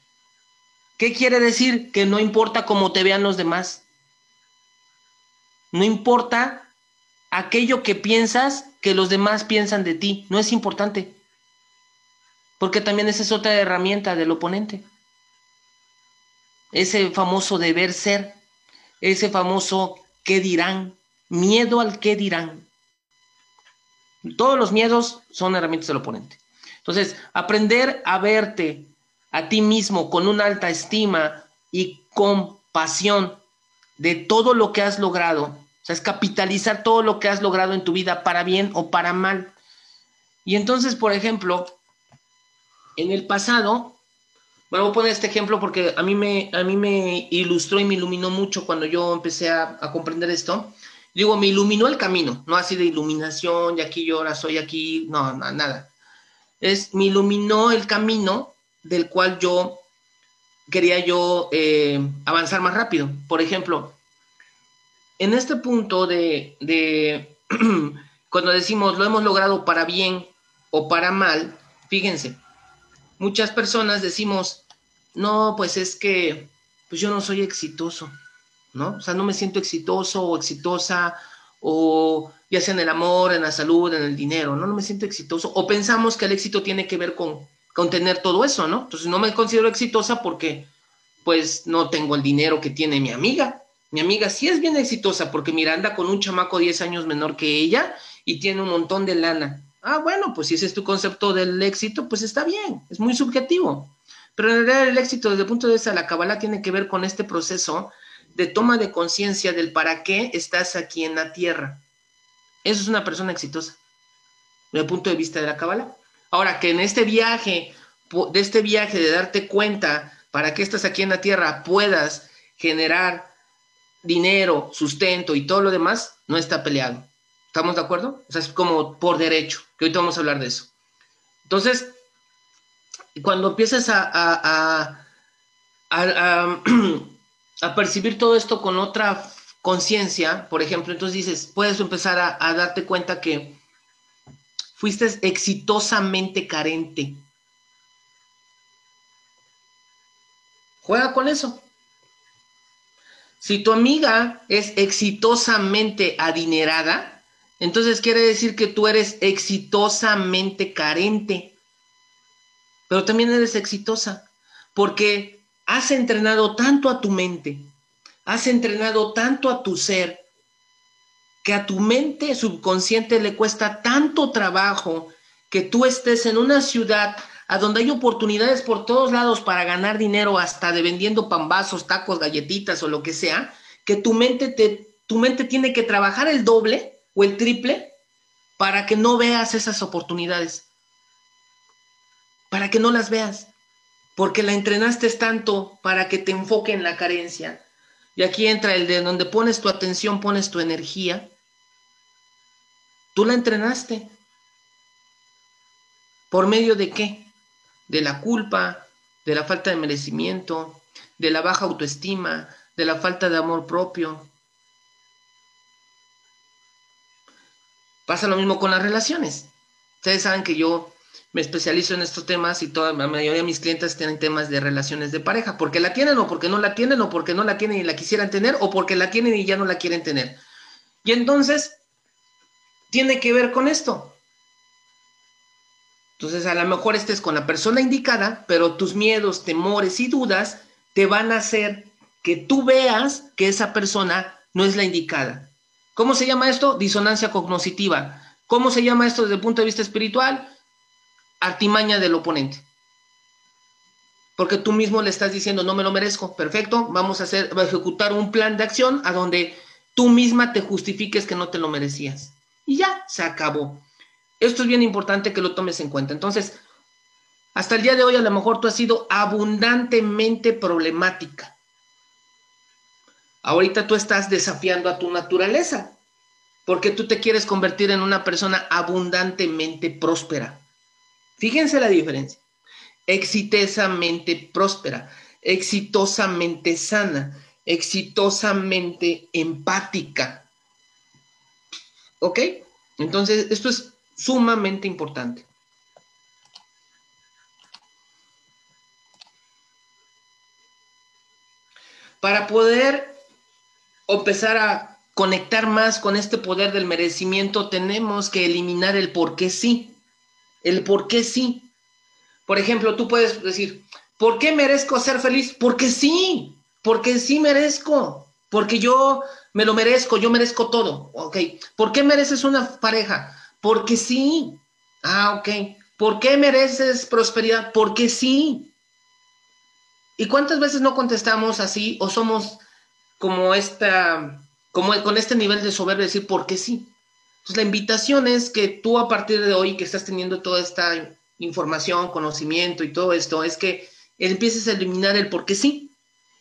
¿Qué quiere decir? Que no importa cómo te vean los demás. No importa aquello que piensas que los demás piensan de ti. No es importante. Porque también esa es otra herramienta del oponente. Ese famoso deber ser, ese famoso qué dirán, miedo al qué dirán. Todos los miedos son herramientas del oponente. Entonces, aprender a verte a ti mismo con una alta estima y compasión de todo lo que has logrado, o sea, es capitalizar todo lo que has logrado en tu vida para bien o para mal. Y entonces, por ejemplo, en el pasado, bueno, voy a poner este ejemplo porque a mí me, a mí me ilustró y me iluminó mucho cuando yo empecé a, a comprender esto. Digo, me iluminó el camino, no así de iluminación, y aquí yo ahora soy aquí, no, nada. Es, me iluminó el camino del cual yo quería yo eh, avanzar más rápido. Por ejemplo, en este punto de, de cuando decimos lo hemos logrado para bien o para mal, fíjense, muchas personas decimos, no, pues es que pues yo no soy exitoso. ¿No? O sea, no me siento exitoso o exitosa, o ya sea en el amor, en la salud, en el dinero, ¿no? No me siento exitoso. O pensamos que el éxito tiene que ver con, con tener todo eso, ¿no? Entonces no me considero exitosa porque, pues, no tengo el dinero que tiene mi amiga. Mi amiga sí es bien exitosa porque mira, anda con un chamaco 10 años menor que ella y tiene un montón de lana. Ah, bueno, pues si ese es tu concepto del éxito, pues está bien, es muy subjetivo. Pero en realidad el éxito desde el punto de vista de la Kabbalah tiene que ver con este proceso de toma de conciencia del para qué estás aquí en la tierra. Eso es una persona exitosa, desde el punto de vista de la Kabbalah. Ahora, que en este viaje, de este viaje de darte cuenta para qué estás aquí en la tierra, puedas generar dinero, sustento y todo lo demás, no está peleado. ¿Estamos de acuerdo? O sea, es como por derecho, que ahorita vamos a hablar de eso. Entonces, cuando empiezas a, percibir todo esto con otra conciencia, por ejemplo, entonces dices, puedes empezar a, darte cuenta que fuiste exitosamente carente. Juega con eso. Si tu amiga es exitosamente adinerada, entonces quiere decir que tú eres exitosamente carente. Pero también eres exitosa, porque has entrenado tanto a tu mente, has entrenado tanto a tu ser, que a tu mente subconsciente le cuesta tanto trabajo que tú estés en una ciudad a donde hay oportunidades por todos lados para ganar dinero, hasta de vendiendo pambazos, tacos, galletitas o lo que sea, que tu mente, te, tu mente tiene que trabajar el doble o el triple para que no veas esas oportunidades, para que no las veas porque la entrenaste tanto para que te enfoque en la carencia. Y aquí entra el de donde pones tu atención, pones tu energía. Tú la entrenaste. ¿Por medio de qué? De la culpa, de la falta de merecimiento, de la baja autoestima, de la falta de amor propio. Pasa lo mismo con las relaciones. Ustedes saben que yo me especializo en estos temas y toda la mayoría de mis clientes tienen temas de relaciones de pareja, porque la tienen o porque no la tienen o porque no la tienen y la quisieran tener o porque la tienen y ya no la quieren tener. Y entonces, tiene que ver con esto. Entonces, a lo mejor estés con la persona indicada, pero tus miedos, temores y dudas te van a hacer que tú veas que esa persona no es la indicada. ¿Cómo se llama esto? Disonancia cognoscitiva. ¿Cómo se llama esto desde el punto de vista espiritual? Artimaña del oponente. Porque tú mismo le estás diciendo, no me lo merezco, perfecto, vamos a hacer, ejecutar un plan de acción a donde tú misma te justifiques que no te lo merecías. Y ya, se acabó. Esto es bien importante que lo tomes en cuenta. Entonces, hasta el día de hoy a lo mejor tú has sido abundantemente problemática. Ahorita tú estás desafiando a tu naturaleza, porque tú te quieres convertir en una persona abundantemente próspera. Fíjense la diferencia. Exitosamente próspera, exitosamente sana, exitosamente empática. ¿Ok? Entonces, esto es sumamente importante. Para poder empezar a, conectar más con este poder del merecimiento, tenemos que eliminar el por qué sí. El por qué sí. Por ejemplo, tú puedes decir, ¿por qué merezco ser feliz? Porque sí, porque sí merezco, porque yo me lo merezco, yo merezco todo. Ok, ¿por qué mereces una pareja? Porque sí. Ah, ok. ¿Por qué mereces prosperidad? Porque sí. ¿Y cuántas veces no contestamos así o somos como esta, como con este nivel de soberbia de decir porque sí? Entonces la invitación es que tú a partir de hoy que estás teniendo toda esta información, conocimiento y todo esto, es que empieces a eliminar el porque sí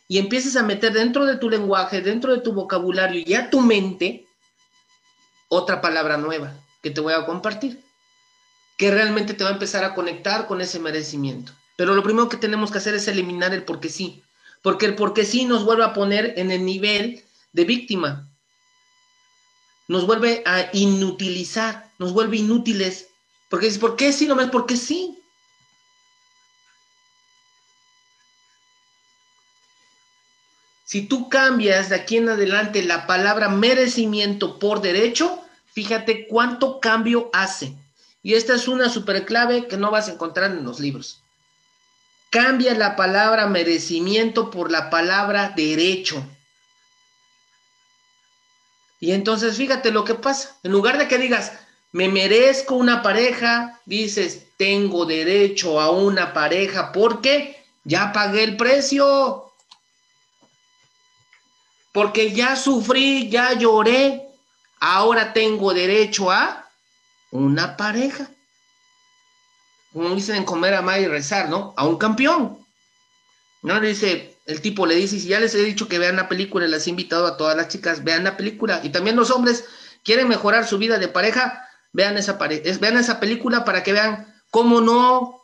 y empieces a meter dentro de tu lenguaje, dentro de tu vocabulario y a tu mente otra palabra nueva que te voy a compartir, que realmente te va a empezar a conectar con ese merecimiento. Pero lo primero que tenemos que hacer es eliminar el porque sí, porque el porque sí nos vuelve a poner en el nivel de víctima, nos vuelve a inutilizar, nos vuelve inútiles, porque dices, ¿por qué sí? Nomás porque sí. Si tú cambias de aquí en adelante la palabra merecimiento por derecho, fíjate cuánto cambio hace. Y esta es una super clave que no vas a encontrar en los libros. Cambia la palabra merecimiento por la palabra derecho. Y entonces fíjate lo que pasa. En lugar de que digas, me merezco una pareja, dices, tengo derecho a una pareja porque ya pagué el precio. Porque ya sufrí, ya lloré, ahora tengo derecho a una pareja como dicen en comer, amar y rezar, ¿no? A un campeón. ¿No? Dice, el tipo le dice, si ya les he dicho que vean la película, les he invitado a todas las chicas, vean la película. Y también los hombres quieren mejorar su vida de pareja, vean esa, vean esa película para que vean cómo no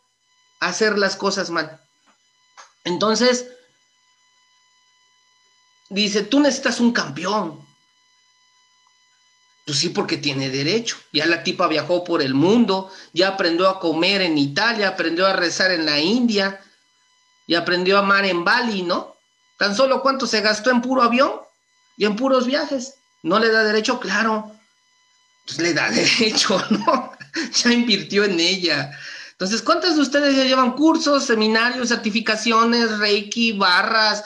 hacer las cosas mal. Entonces, dice, tú necesitas un campeón. Pues sí, porque tiene derecho. Ya la tipa viajó por el mundo, ya aprendió a comer en Italia, aprendió a rezar en la India y aprendió a amar en Bali, ¿no? Tan solo cuánto se gastó en puro avión y en puros viajes. ¿No le da derecho? Claro. Pues le da derecho, ¿no? ya invirtió en ella. Entonces, ¿cuántos de ustedes ya llevan cursos, seminarios, certificaciones, reiki, barras?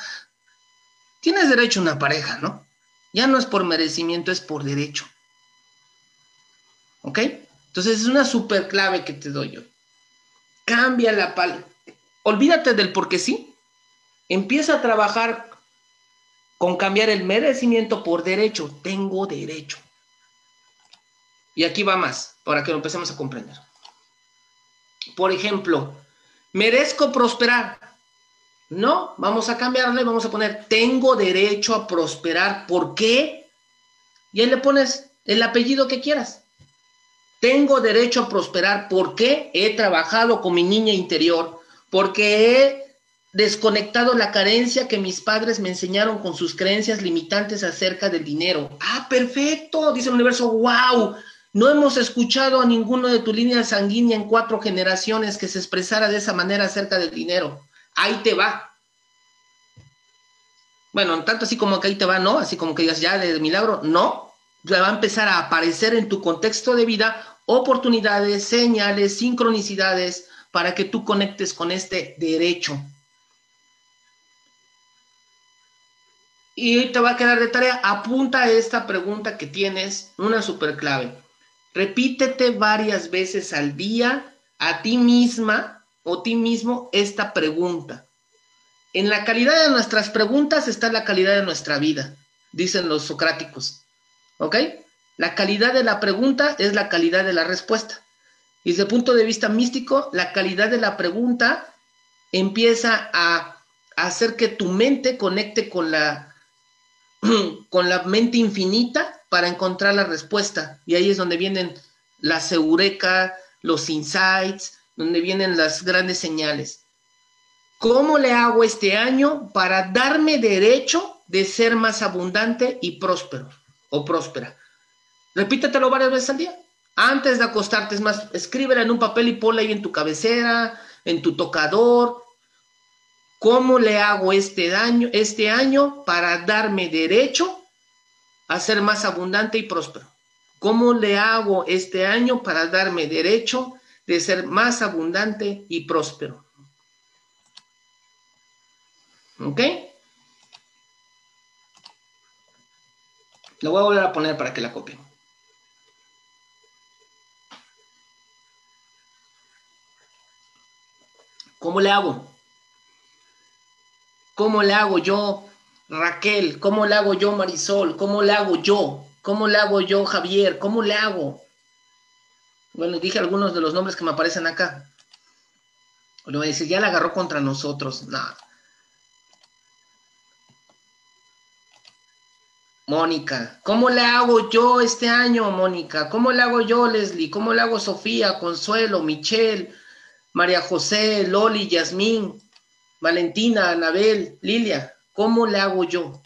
Tienes derecho a una pareja, ¿no? Ya no es por merecimiento, es por derecho. ¿Ok? Entonces es una super clave que te doy yo. Cambia la palabra. Olvídate del porque sí. Empieza a trabajar con cambiar el merecimiento por derecho. Tengo derecho. Y aquí va más, para que lo empecemos a comprender. Por ejemplo, merezco prosperar. No, vamos a cambiarle, vamos a poner, tengo derecho a prosperar. ¿Por qué? Y ahí le pones el apellido que quieras. Tengo derecho a prosperar porque he trabajado con mi niña interior, porque he desconectado la carencia que mis padres me enseñaron con sus creencias limitantes acerca del dinero. Ah, perfecto, dice el universo, wow. No hemos escuchado a ninguno de tu línea sanguínea en cuatro generaciones que se expresara de esa manera acerca del dinero. Ahí te va. Bueno, tanto así como que ahí te va, ¿no? Así como que digas ya de milagro, no va a empezar a aparecer en tu contexto de vida oportunidades, señales, sincronicidades para que tú conectes con este derecho. Y te va a quedar de tarea, apunta esta pregunta que tienes, una super clave. Repítete varias veces al día a ti misma o ti mismo esta pregunta. En la calidad de nuestras preguntas está la calidad de nuestra vida, dicen los socráticos. ¿Ok? La calidad de la pregunta es la calidad de la respuesta. Y desde el punto de vista místico, la calidad de la pregunta empieza a hacer que tu mente conecte con la, con la mente infinita para encontrar la respuesta. Y ahí es donde vienen las eureka, los insights, donde vienen las grandes señales. ¿Cómo le hago este año para darme derecho de ser más abundante y próspero? o próspera. Repítetelo varias veces al día. Antes de acostarte, es más, escríbela en un papel y ponla ahí en tu cabecera, en tu tocador. ¿Cómo le hago este, daño, este año para darme derecho a ser más abundante y próspero? ¿Cómo le hago este año para darme derecho de ser más abundante y próspero? ¿Ok? Lo voy a volver a poner para que la copien. ¿Cómo le hago? ¿Cómo le hago yo, Raquel? ¿Cómo le hago yo, Marisol? ¿Cómo le hago yo? ¿Cómo le hago yo, Javier? ¿Cómo le hago? Bueno, dije algunos de los nombres que me aparecen acá. Lo voy a decir, ya la agarró contra nosotros. Nada. Mónica, ¿cómo le hago yo este año, Mónica? ¿Cómo le hago yo, Leslie? ¿Cómo le hago Sofía, Consuelo, Michelle, María José, Loli, Yasmín, Valentina, Anabel, Lilia? ¿Cómo le hago yo?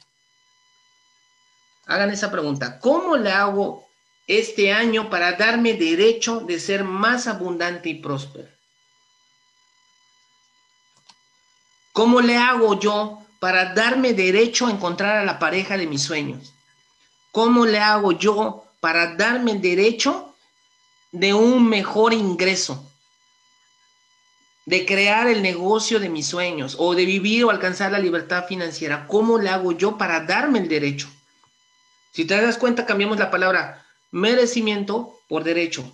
Hagan esa pregunta. ¿Cómo le hago este año para darme derecho de ser más abundante y próspero? ¿Cómo le hago yo para darme derecho a encontrar a la pareja de mis sueños? ¿Cómo le hago yo para darme derecho de un mejor ingreso? De crear el negocio de mis sueños o de vivir o alcanzar la libertad financiera. ¿Cómo le hago yo para darme el derecho? Si te das cuenta, cambiamos la palabra merecimiento por derecho.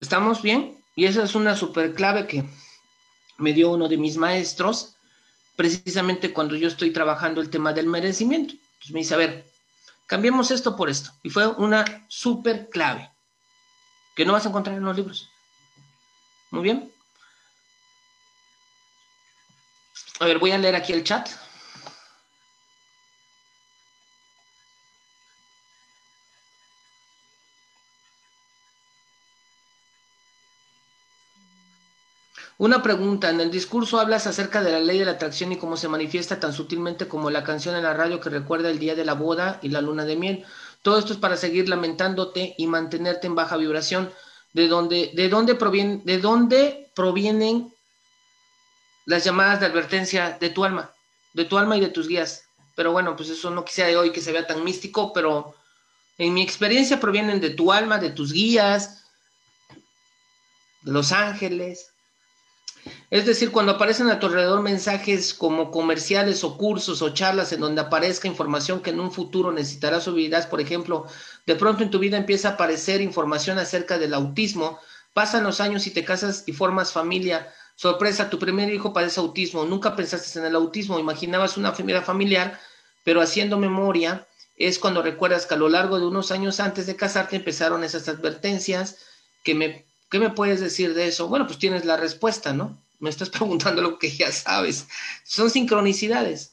¿Estamos bien? Y esa es una super clave que me dio uno de mis maestros precisamente cuando yo estoy trabajando el tema del merecimiento. Entonces me dice, a ver, cambiemos esto por esto. Y fue una súper clave que no vas a encontrar en los libros. Muy bien. A ver, voy a leer aquí el chat. Una pregunta, en el discurso hablas acerca de la ley de la atracción y cómo se manifiesta tan sutilmente como la canción en la radio que recuerda el día de la boda y la luna de miel. Todo esto es para seguir lamentándote y mantenerte en baja vibración. ¿De dónde, de dónde, de dónde provienen las llamadas de advertencia de tu alma? De tu alma y de tus guías. Pero bueno, pues eso no quisiera de hoy que se vea tan místico, pero en mi experiencia provienen de tu alma, de tus guías, de los ángeles, es decir, cuando aparecen a tu alrededor mensajes como comerciales o cursos o charlas en donde aparezca información que en un futuro necesitarás o vivirás, por ejemplo, de pronto en tu vida empieza a aparecer información acerca del autismo, pasan los años y te casas y formas familia, sorpresa, tu primer hijo padece autismo, nunca pensaste en el autismo, imaginabas una familia familiar, pero haciendo memoria es cuando recuerdas que a lo largo de unos años antes de casarte empezaron esas advertencias que me ¿Qué me puedes decir de eso? Bueno, pues tienes la respuesta, ¿no? Me estás preguntando lo que ya sabes. Son sincronicidades,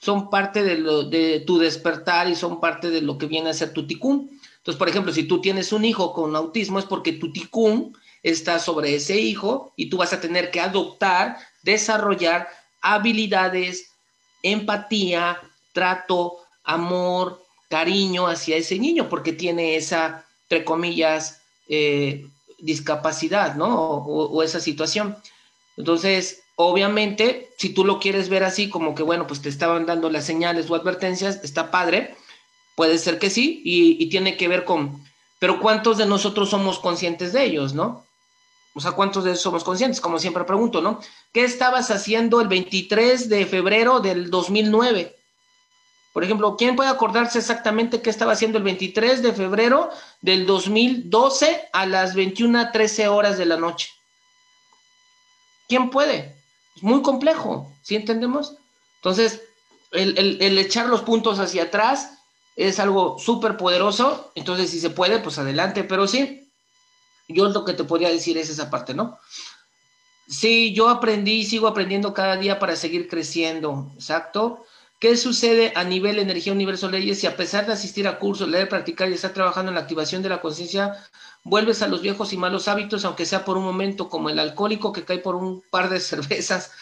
son parte de, lo, de tu despertar y son parte de lo que viene a ser tu ticún. Entonces, por ejemplo, si tú tienes un hijo con autismo es porque tu ticún está sobre ese hijo y tú vas a tener que adoptar, desarrollar habilidades, empatía, trato, amor, cariño hacia ese niño, porque tiene esa, entre comillas, eh, discapacidad, ¿no? O, esa situación. Entonces, obviamente, si tú lo quieres ver así, como que, bueno, pues te estaban dando las señales o advertencias, está padre, puede ser que sí, y, tiene que ver con, pero ¿cuántos de nosotros somos conscientes de ellos, no? O sea, ¿cuántos de ellos somos conscientes? Como siempre pregunto, ¿no? ¿Qué estabas haciendo el 23 de febrero del 2009? Por ejemplo, ¿quién puede acordarse exactamente qué estaba haciendo el 23 de febrero del 2012 a las 21.13 horas de la noche? ¿Quién puede? Es muy complejo, ¿sí entendemos? Entonces, el, echar los puntos hacia atrás es algo súper poderoso, entonces si se puede, pues adelante, pero sí, yo lo que te podría decir es esa parte, ¿no? Sí, yo aprendí y sigo aprendiendo cada día para seguir creciendo, exacto. ¿Qué sucede a nivel energía, universo, leyes? Si a pesar de asistir a cursos, leer, practicar y estar trabajando en la activación de la conciencia, vuelves a los viejos y malos hábitos, aunque sea por un momento, como el alcohólico que cae por un par de cervezas,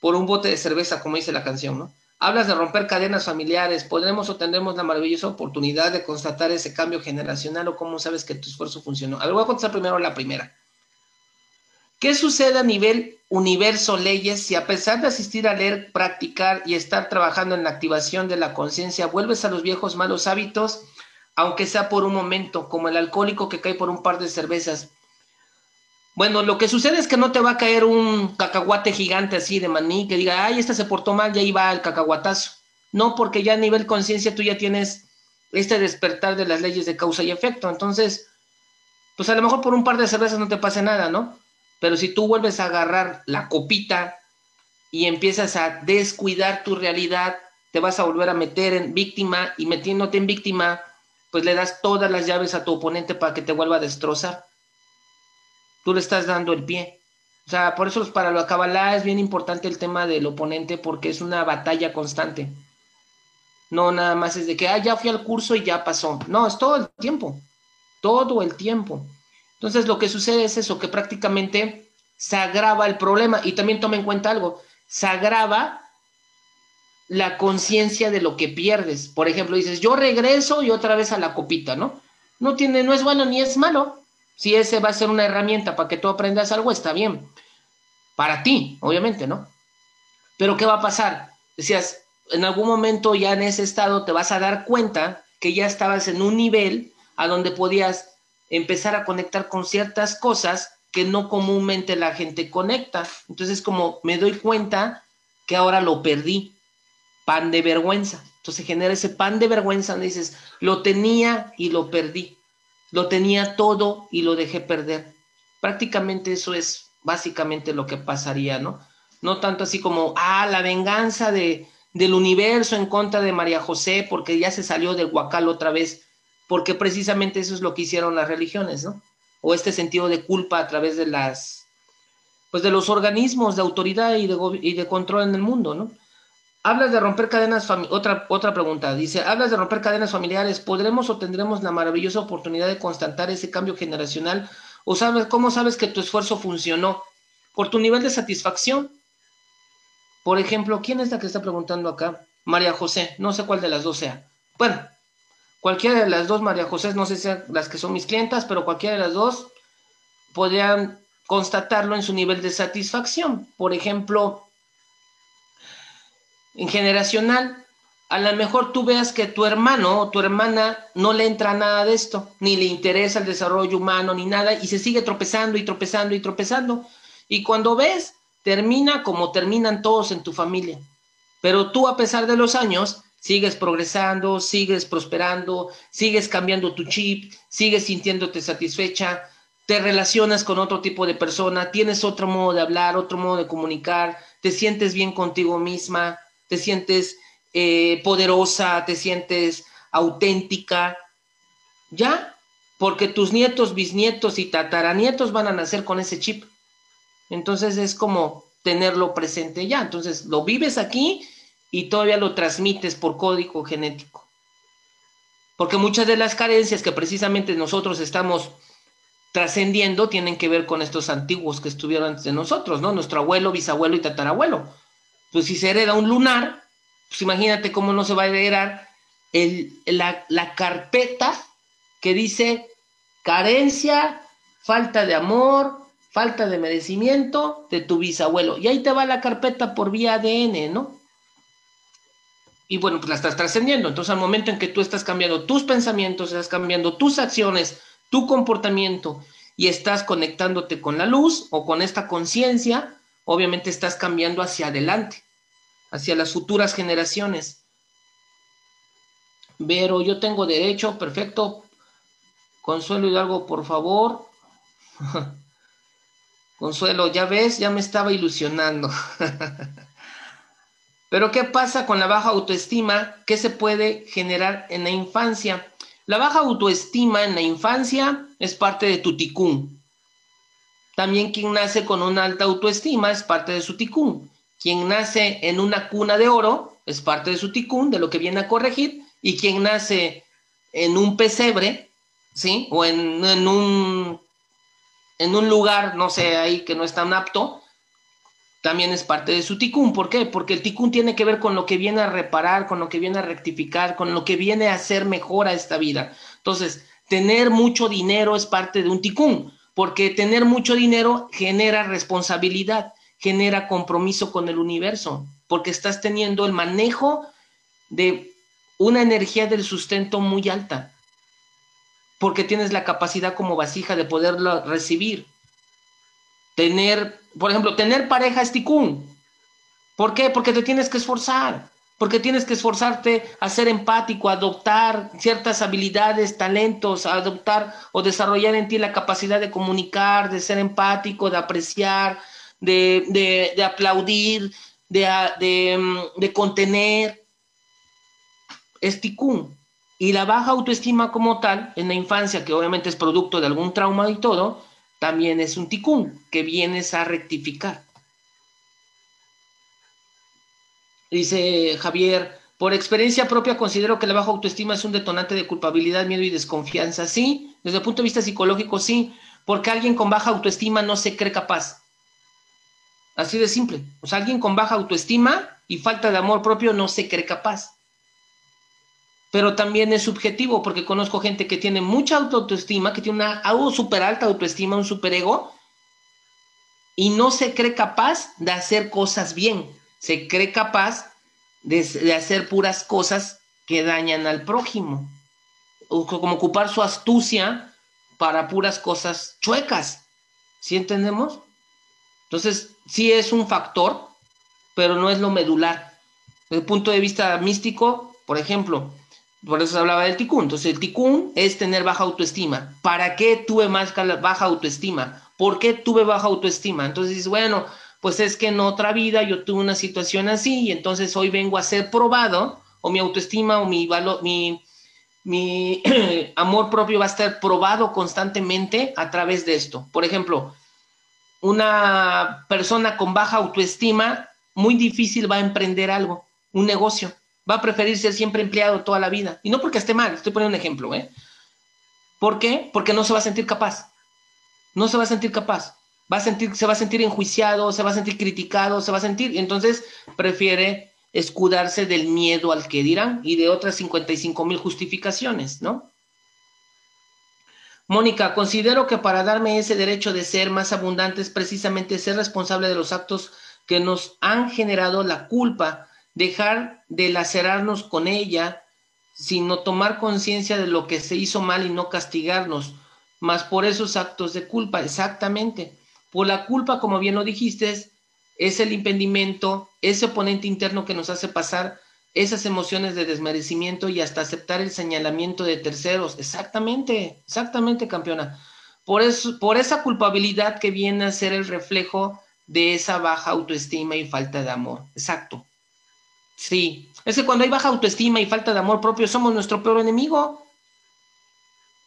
por un bote de cerveza, como dice la canción, ¿no? Hablas de romper cadenas familiares, podremos o tendremos la maravillosa oportunidad de constatar ese cambio generacional o cómo sabes que tu esfuerzo funcionó. A voy a contestar primero la primera. ¿Qué sucede a nivel universo leyes si a pesar de asistir a leer, practicar y estar trabajando en la activación de la conciencia, vuelves a los viejos malos hábitos, aunque sea por un momento, como el alcohólico que cae por un par de cervezas? Bueno, lo que sucede es que no te va a caer un cacahuate gigante así de maní que diga, ay, esta se portó mal y ahí va el cacahuatazo. No, porque ya a nivel conciencia tú ya tienes este despertar de las leyes de causa y efecto. Entonces, pues a lo mejor por un par de cervezas no te pase nada, ¿no? Pero si tú vuelves a agarrar la copita y empiezas a descuidar tu realidad, te vas a volver a meter en víctima y metiéndote en víctima, pues le das todas las llaves a tu oponente para que te vuelva a destrozar tú le estás dando el pie. O sea, por eso para la Kabbalah es bien importante el tema del oponente porque es una batalla constante. No nada más es de que, ah, ya fui al curso y ya pasó. No, es todo el tiempo. Todo el tiempo. Entonces lo que sucede es eso, que prácticamente se agrava el problema. Y también toma en cuenta algo, se agrava la conciencia de lo que pierdes. Por ejemplo, dices, yo regreso y otra vez a la copita, ¿no? No tiene, no es bueno ni es malo. Si ese va a ser una herramienta para que tú aprendas algo, está bien. Para ti, obviamente, ¿no? Pero ¿qué va a pasar? Decías, en algún momento ya en ese estado te vas a dar cuenta que ya estabas en un nivel a donde podías empezar a conectar con ciertas cosas que no comúnmente la gente conecta. Entonces, como me doy cuenta que ahora lo perdí, pan de vergüenza. Entonces genera ese pan de vergüenza donde dices, lo tenía y lo perdí. Lo tenía todo y lo dejé perder. Prácticamente eso es básicamente lo que pasaría, ¿no? No tanto así como, ah, la venganza de, del universo en contra de María José porque ya se salió del huacal otra vez, porque precisamente eso es lo que hicieron las religiones, ¿no? O este sentido de culpa a través de las, pues de los organismos de autoridad y de, y de control en el mundo, ¿no? Hablas de romper cadenas otra otra pregunta, dice, hablas de romper cadenas familiares, ¿podremos o tendremos la maravillosa oportunidad de constatar ese cambio generacional? ¿O sabes cómo sabes que tu esfuerzo funcionó? Por tu nivel de satisfacción. Por ejemplo, ¿quién es la que está preguntando acá? María José, no sé cuál de las dos sea. Bueno, cualquiera de las dos María José, no sé si sean las que son mis clientas, pero cualquiera de las dos podrían constatarlo en su nivel de satisfacción. Por ejemplo, generacional, a lo mejor tú veas que tu hermano o tu hermana no le entra nada de esto, ni le interesa el desarrollo humano, ni nada, y se sigue tropezando y tropezando y tropezando. Y cuando ves, termina como terminan todos en tu familia. Pero tú, a pesar de los años, sigues progresando, sigues prosperando, sigues cambiando tu chip, sigues sintiéndote satisfecha, te relacionas con otro tipo de persona, tienes otro modo de hablar, otro modo de comunicar, te sientes bien contigo misma, te sientes eh, poderosa, te sientes auténtica, ya, porque tus nietos, bisnietos y tataranietos van a nacer con ese chip. Entonces es como tenerlo presente ya. Entonces lo vives aquí y todavía lo transmites por código genético. Porque muchas de las carencias que precisamente nosotros estamos trascendiendo tienen que ver con estos antiguos que estuvieron antes de nosotros, ¿no? Nuestro abuelo, bisabuelo y tatarabuelo pues si se hereda un lunar, pues imagínate cómo no se va a heredar la, carpeta que dice carencia, falta de amor, falta de merecimiento de tu bisabuelo. Y ahí te va la carpeta por vía ADN, ¿no? Y bueno, pues la estás trascendiendo. Entonces, al momento en que tú estás cambiando tus pensamientos, estás cambiando tus acciones, tu comportamiento y estás conectándote con la luz o con esta conciencia, obviamente estás cambiando hacia adelante, hacia las futuras generaciones. Pero yo tengo derecho, perfecto. Consuelo Hidalgo, por favor. Consuelo, ya ves, ya me estaba ilusionando. Pero ¿qué pasa con la baja autoestima? ¿Qué se puede generar en la infancia? La baja autoestima en la infancia es parte de tu ticún. También quien nace con una alta autoestima es parte de su ticún. Quien nace en una cuna de oro es parte de su ticún, de lo que viene a corregir. Y quien nace en un pesebre, ¿sí? O en, un, en un lugar, no sé, ahí que no es tan apto, también es parte de su ticún. ¿Por qué? Porque el ticún tiene que ver con lo que viene a reparar, con lo que viene a rectificar, con lo que viene a hacer mejor a esta vida. Entonces, tener mucho dinero es parte de un ticún Porque tener mucho dinero genera responsabilidad, genera compromiso con el universo, porque estás teniendo el manejo de una energía del sustento muy alta, porque tienes la capacidad como vasija de poderlo recibir. Tener, por ejemplo, tener pareja es ticún. ¿Por qué? Porque te tienes que esforzar, porque tienes que esforzarte a ser empático, a adoptar ciertas habilidades, talentos, a adoptar o desarrollar en ti la capacidad de comunicar, de ser empático, de apreciar, de, de, aplaudir, de, mm, de contener es ticún. Y la baja autoestima como tal, en la infancia, que obviamente es producto de algún trauma y todo, también es un ticún que vienes a rectificar. Dice Javier, por experiencia propia considero que la baja autoestima es un detonante de culpabilidad, miedo y desconfianza. Sí, desde el punto de vista psicológico, sí, porque alguien con baja autoestima no se cree capaz. Así de simple. O sea, alguien con baja autoestima y falta de amor propio no se cree capaz pero también es subjetivo porque conozco gente que tiene mucha autoestima, que tiene una algo súper alta autoestima, un superego, y no se cree capaz de hacer cosas bien, se cree capaz de, de hacer puras cosas que dañan al prójimo, o como ocupar su astucia para puras cosas chuecas, ¿sí entendemos? Entonces, sí es un factor, pero no es lo medular. Desde el punto de vista místico, por ejemplo, por eso se hablaba del ticún. Entonces, el ticún es tener baja autoestima. ¿Para qué tuve más baja autoestima? ¿Por qué tuve baja autoestima? Entonces bueno, pues es que en otra vida yo tuve una situación así y entonces hoy vengo a ser probado, o mi autoestima o mi valor, mi, amor propio va a estar probado constantemente a través de esto. Por ejemplo, una persona con baja autoestima, muy difícil va a emprender algo, un negocio va a preferir ser siempre empleado toda la vida. Y no porque esté mal, estoy poniendo un ejemplo, ¿eh? ¿Por qué? Porque no se va a sentir capaz. No se va a sentir capaz. Va a sentir, se va a sentir enjuiciado, se va a sentir criticado, se va a sentir, entonces prefiere escudarse del miedo al que dirán y de otras 55 mil justificaciones, ¿no? Mónica, considero que para darme ese derecho de ser más abundante es precisamente ser responsable de los actos que nos han generado la culpa dejar de lacerarnos con ella, sino tomar conciencia de lo que se hizo mal y no castigarnos, más por esos actos de culpa, exactamente. Por la culpa, como bien lo dijiste, es el impedimento, ese oponente interno que nos hace pasar esas emociones de desmerecimiento y hasta aceptar el señalamiento de terceros. Exactamente, exactamente, campeona. Por, eso, por esa culpabilidad que viene a ser el reflejo de esa baja autoestima y falta de amor. Exacto. Sí, es que cuando hay baja autoestima y falta de amor propio, somos nuestro peor enemigo.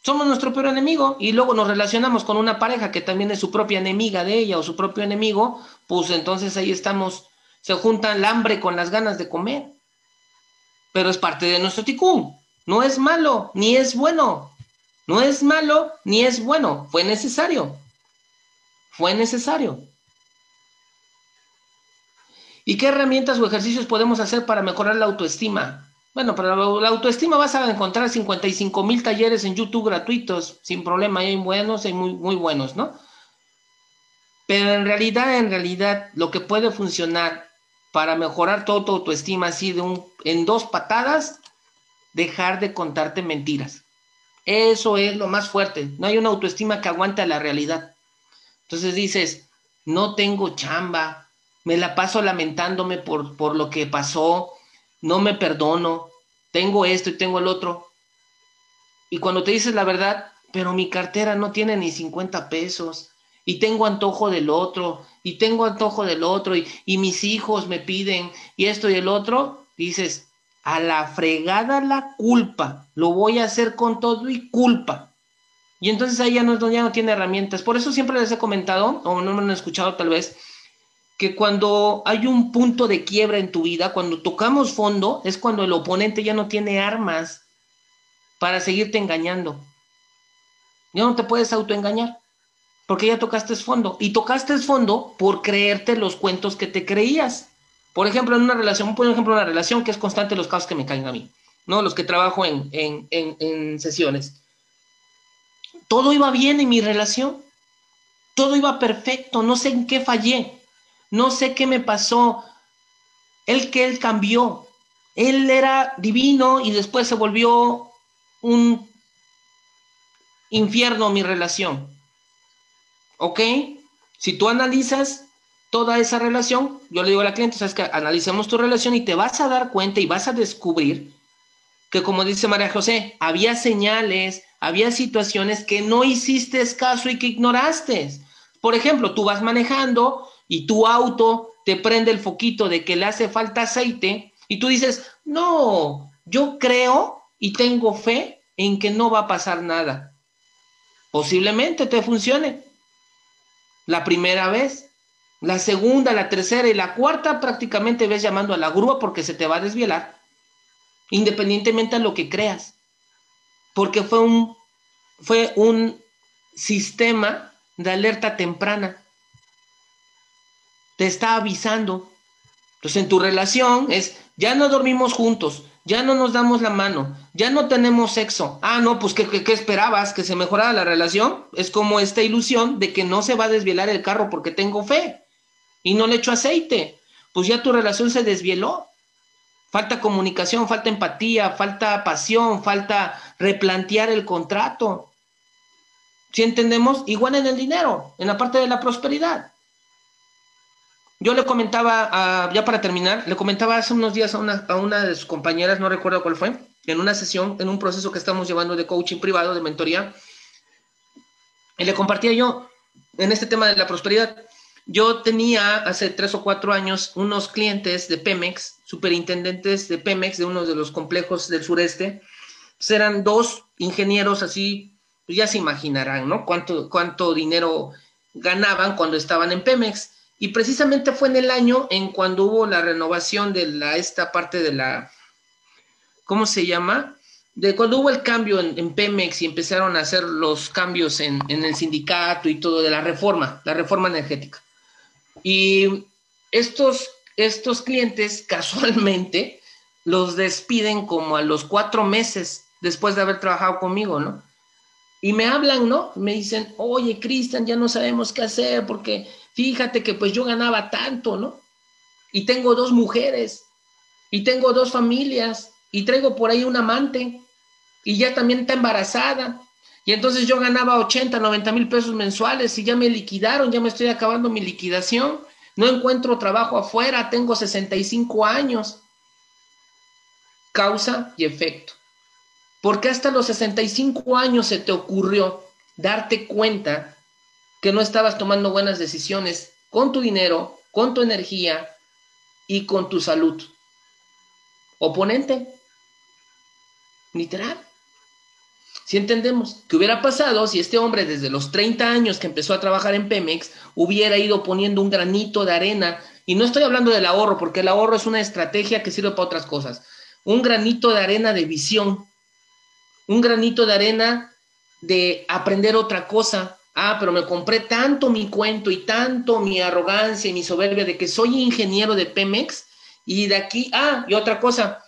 Somos nuestro peor enemigo y luego nos relacionamos con una pareja que también es su propia enemiga de ella o su propio enemigo, pues entonces ahí estamos, se juntan el hambre con las ganas de comer. Pero es parte de nuestro ticún. No es malo, ni es bueno. No es malo, ni es bueno. Fue necesario. Fue necesario. ¿Y qué herramientas o ejercicios podemos hacer para mejorar la autoestima? Bueno, para la autoestima vas a encontrar 55 mil talleres en YouTube gratuitos, sin problema, hay buenos y muy, muy buenos, ¿no? Pero en realidad, en realidad, lo que puede funcionar para mejorar toda tu autoestima así de un, en dos patadas, dejar de contarte mentiras. Eso es lo más fuerte. No hay una autoestima que aguante la realidad. Entonces dices, no tengo chamba, me la paso lamentándome por, por lo que pasó, no me perdono, tengo esto y tengo el otro. Y cuando te dices la verdad, pero mi cartera no tiene ni 50 pesos, y tengo antojo del otro, y tengo antojo del otro, y, mis hijos me piden, y esto y el otro, dices, a la fregada la culpa, lo voy a hacer con todo y culpa. Y entonces ahí ya no, ya no tiene herramientas. Por eso siempre les he comentado, o no me han escuchado tal vez, que cuando hay un punto de quiebra en tu vida, cuando tocamos fondo, es cuando el oponente ya no tiene armas para seguirte engañando. Ya no te puedes autoengañar, porque ya tocaste fondo. Y tocaste fondo por creerte los cuentos que te creías. Por ejemplo, en una relación, por ejemplo, una relación que es constante los casos que me caen a mí, ¿no? Los que trabajo en, en sesiones. Todo iba bien en mi relación Todo iba perfecto, no sé en qué fallé, no sé qué me pasó. Él que él cambió. Él era divino y después se volvió un infierno mi relación. ¿Ok? Si tú analizas toda esa relación, yo le digo a la cliente, sabes que analicemos tu relación y te vas a dar cuenta y vas a descubrir que como dice María José, había señales, había situaciones que no hiciste caso y que ignoraste. Por ejemplo, tú vas manejando y tu auto te prende el foquito de que le hace falta aceite y tú dices, no, yo creo y tengo fe en que no va a pasar nada. Posiblemente te funcione. La primera vez, la segunda, la tercera y la cuarta prácticamente ves llamando a la grúa porque se te va a desvielar, independientemente de lo que creas, porque fue un, fue un sistema de alerta temprana. Te está avisando. Entonces en tu relación es, ya no dormimos juntos, ya no nos damos la mano, ya no tenemos sexo. Ah, no, pues ¿qué, qué, esperabas? ¿Que se mejorara la relación? Es como esta ilusión de que no se va a desvielar el carro porque tengo fe y no le echo aceite. Pues ya tu relación se desvieló. Falta comunicación, falta empatía, falta pasión, falta replantear el contrato. Si entendemos? Igual en el dinero, en la parte de la prosperidad. Yo le comentaba, ya para terminar, le comentaba hace unos días a una, a una de sus compañeras, no recuerdo cuál fue, en una sesión, en un proceso que estamos llevando de coaching privado, de mentoría, y le compartía yo en este tema de la prosperidad. Yo tenía hace tres o cuatro años unos clientes de Pemex, superintendentes de Pemex, de uno de los complejos del sureste. Pues eran dos ingenieros así, pues ya se imaginarán, ¿no? Cuánto, cuánto dinero ganaban cuando estaban en Pemex. Y precisamente fue en el año en cuando hubo la renovación de la, esta parte de la, ¿cómo se llama? De cuando hubo el cambio en, Pemex y empezaron a hacer los cambios en, en, el sindicato y todo de la reforma, la reforma energética. Y estos, estos clientes casualmente los despiden como a los cuatro meses después de haber trabajado conmigo, ¿no? Y me hablan, ¿no? Me dicen, oye, Cristian, ya no sabemos qué hacer porque fíjate que pues yo ganaba tanto, ¿no? Y tengo dos mujeres, y tengo dos familias, y traigo por ahí un amante, y ya también está embarazada. Y entonces yo ganaba 80, 90 mil pesos mensuales y ya me liquidaron, ya me estoy acabando mi liquidación. No encuentro trabajo afuera, tengo 65 años. Causa y efecto. ¿Por qué hasta los 65 años se te ocurrió darte cuenta que no estabas tomando buenas decisiones con tu dinero, con tu energía y con tu salud. Oponente. Literal. Si entendemos, ¿qué hubiera pasado si este hombre desde los 30 años que empezó a trabajar en Pemex hubiera ido poniendo un granito de arena? Y no estoy hablando del ahorro, porque el ahorro es una estrategia que sirve para otras cosas. Un granito de arena de visión, un granito de arena de aprender otra cosa, Ah, pero me compré tanto mi cuento y tanto mi arrogancia y mi soberbia de que soy ingeniero de Pemex y de aquí, ah, y otra cosa,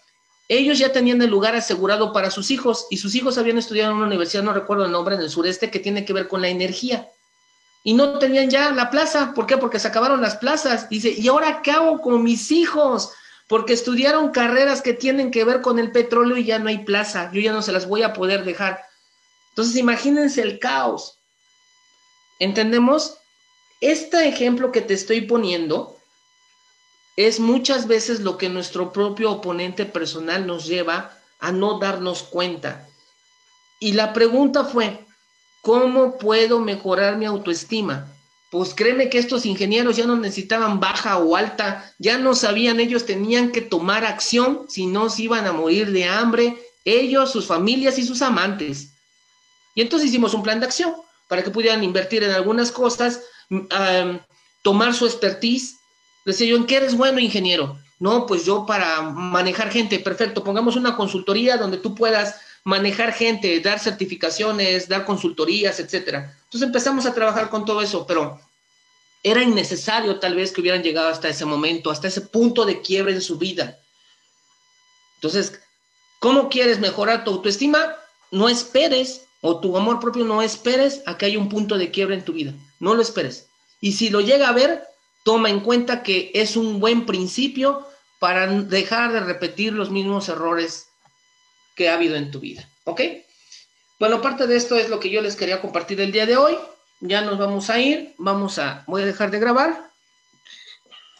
ellos ya tenían el lugar asegurado para sus hijos y sus hijos habían estudiado en una universidad, no recuerdo el nombre, en el sureste, que tiene que ver con la energía. Y no tenían ya la plaza. ¿Por qué? Porque se acabaron las plazas. Dice, ¿y ahora qué hago con mis hijos? Porque estudiaron carreras que tienen que ver con el petróleo y ya no hay plaza. Yo ya no se las voy a poder dejar. Entonces, imagínense el caos. ¿Entendemos? Este ejemplo que te estoy poniendo es muchas veces lo que nuestro propio oponente personal nos lleva a no darnos cuenta. Y la pregunta fue, ¿cómo puedo mejorar mi autoestima? Pues créeme que estos ingenieros ya no necesitaban baja o alta, ya no sabían, ellos tenían que tomar acción, si no se iban a morir de hambre, ellos, sus familias y sus amantes. Y entonces hicimos un plan de acción para que pudieran invertir en algunas cosas, tomar su expertise. Decía yo, ¿en qué eres bueno, ingeniero? No, pues yo para manejar gente, perfecto, pongamos una consultoría donde tú puedas manejar gente, dar certificaciones, dar consultorías, etcétera. Entonces empezamos a trabajar con todo eso, pero era innecesario tal vez que hubieran llegado hasta ese momento, hasta ese punto de quiebre en su vida. Entonces, ¿cómo quieres mejorar tu autoestima? No esperes o tu amor propio, no esperes a que haya un punto de quiebra en tu vida. No lo esperes. Y si lo llega a ver, toma en cuenta que es un buen principio para dejar de repetir los mismos errores que ha habido en tu vida. ¿Ok? Bueno, parte de esto es lo que yo les quería compartir el día de hoy. Ya nos vamos a ir. Vamos a, voy a dejar de grabar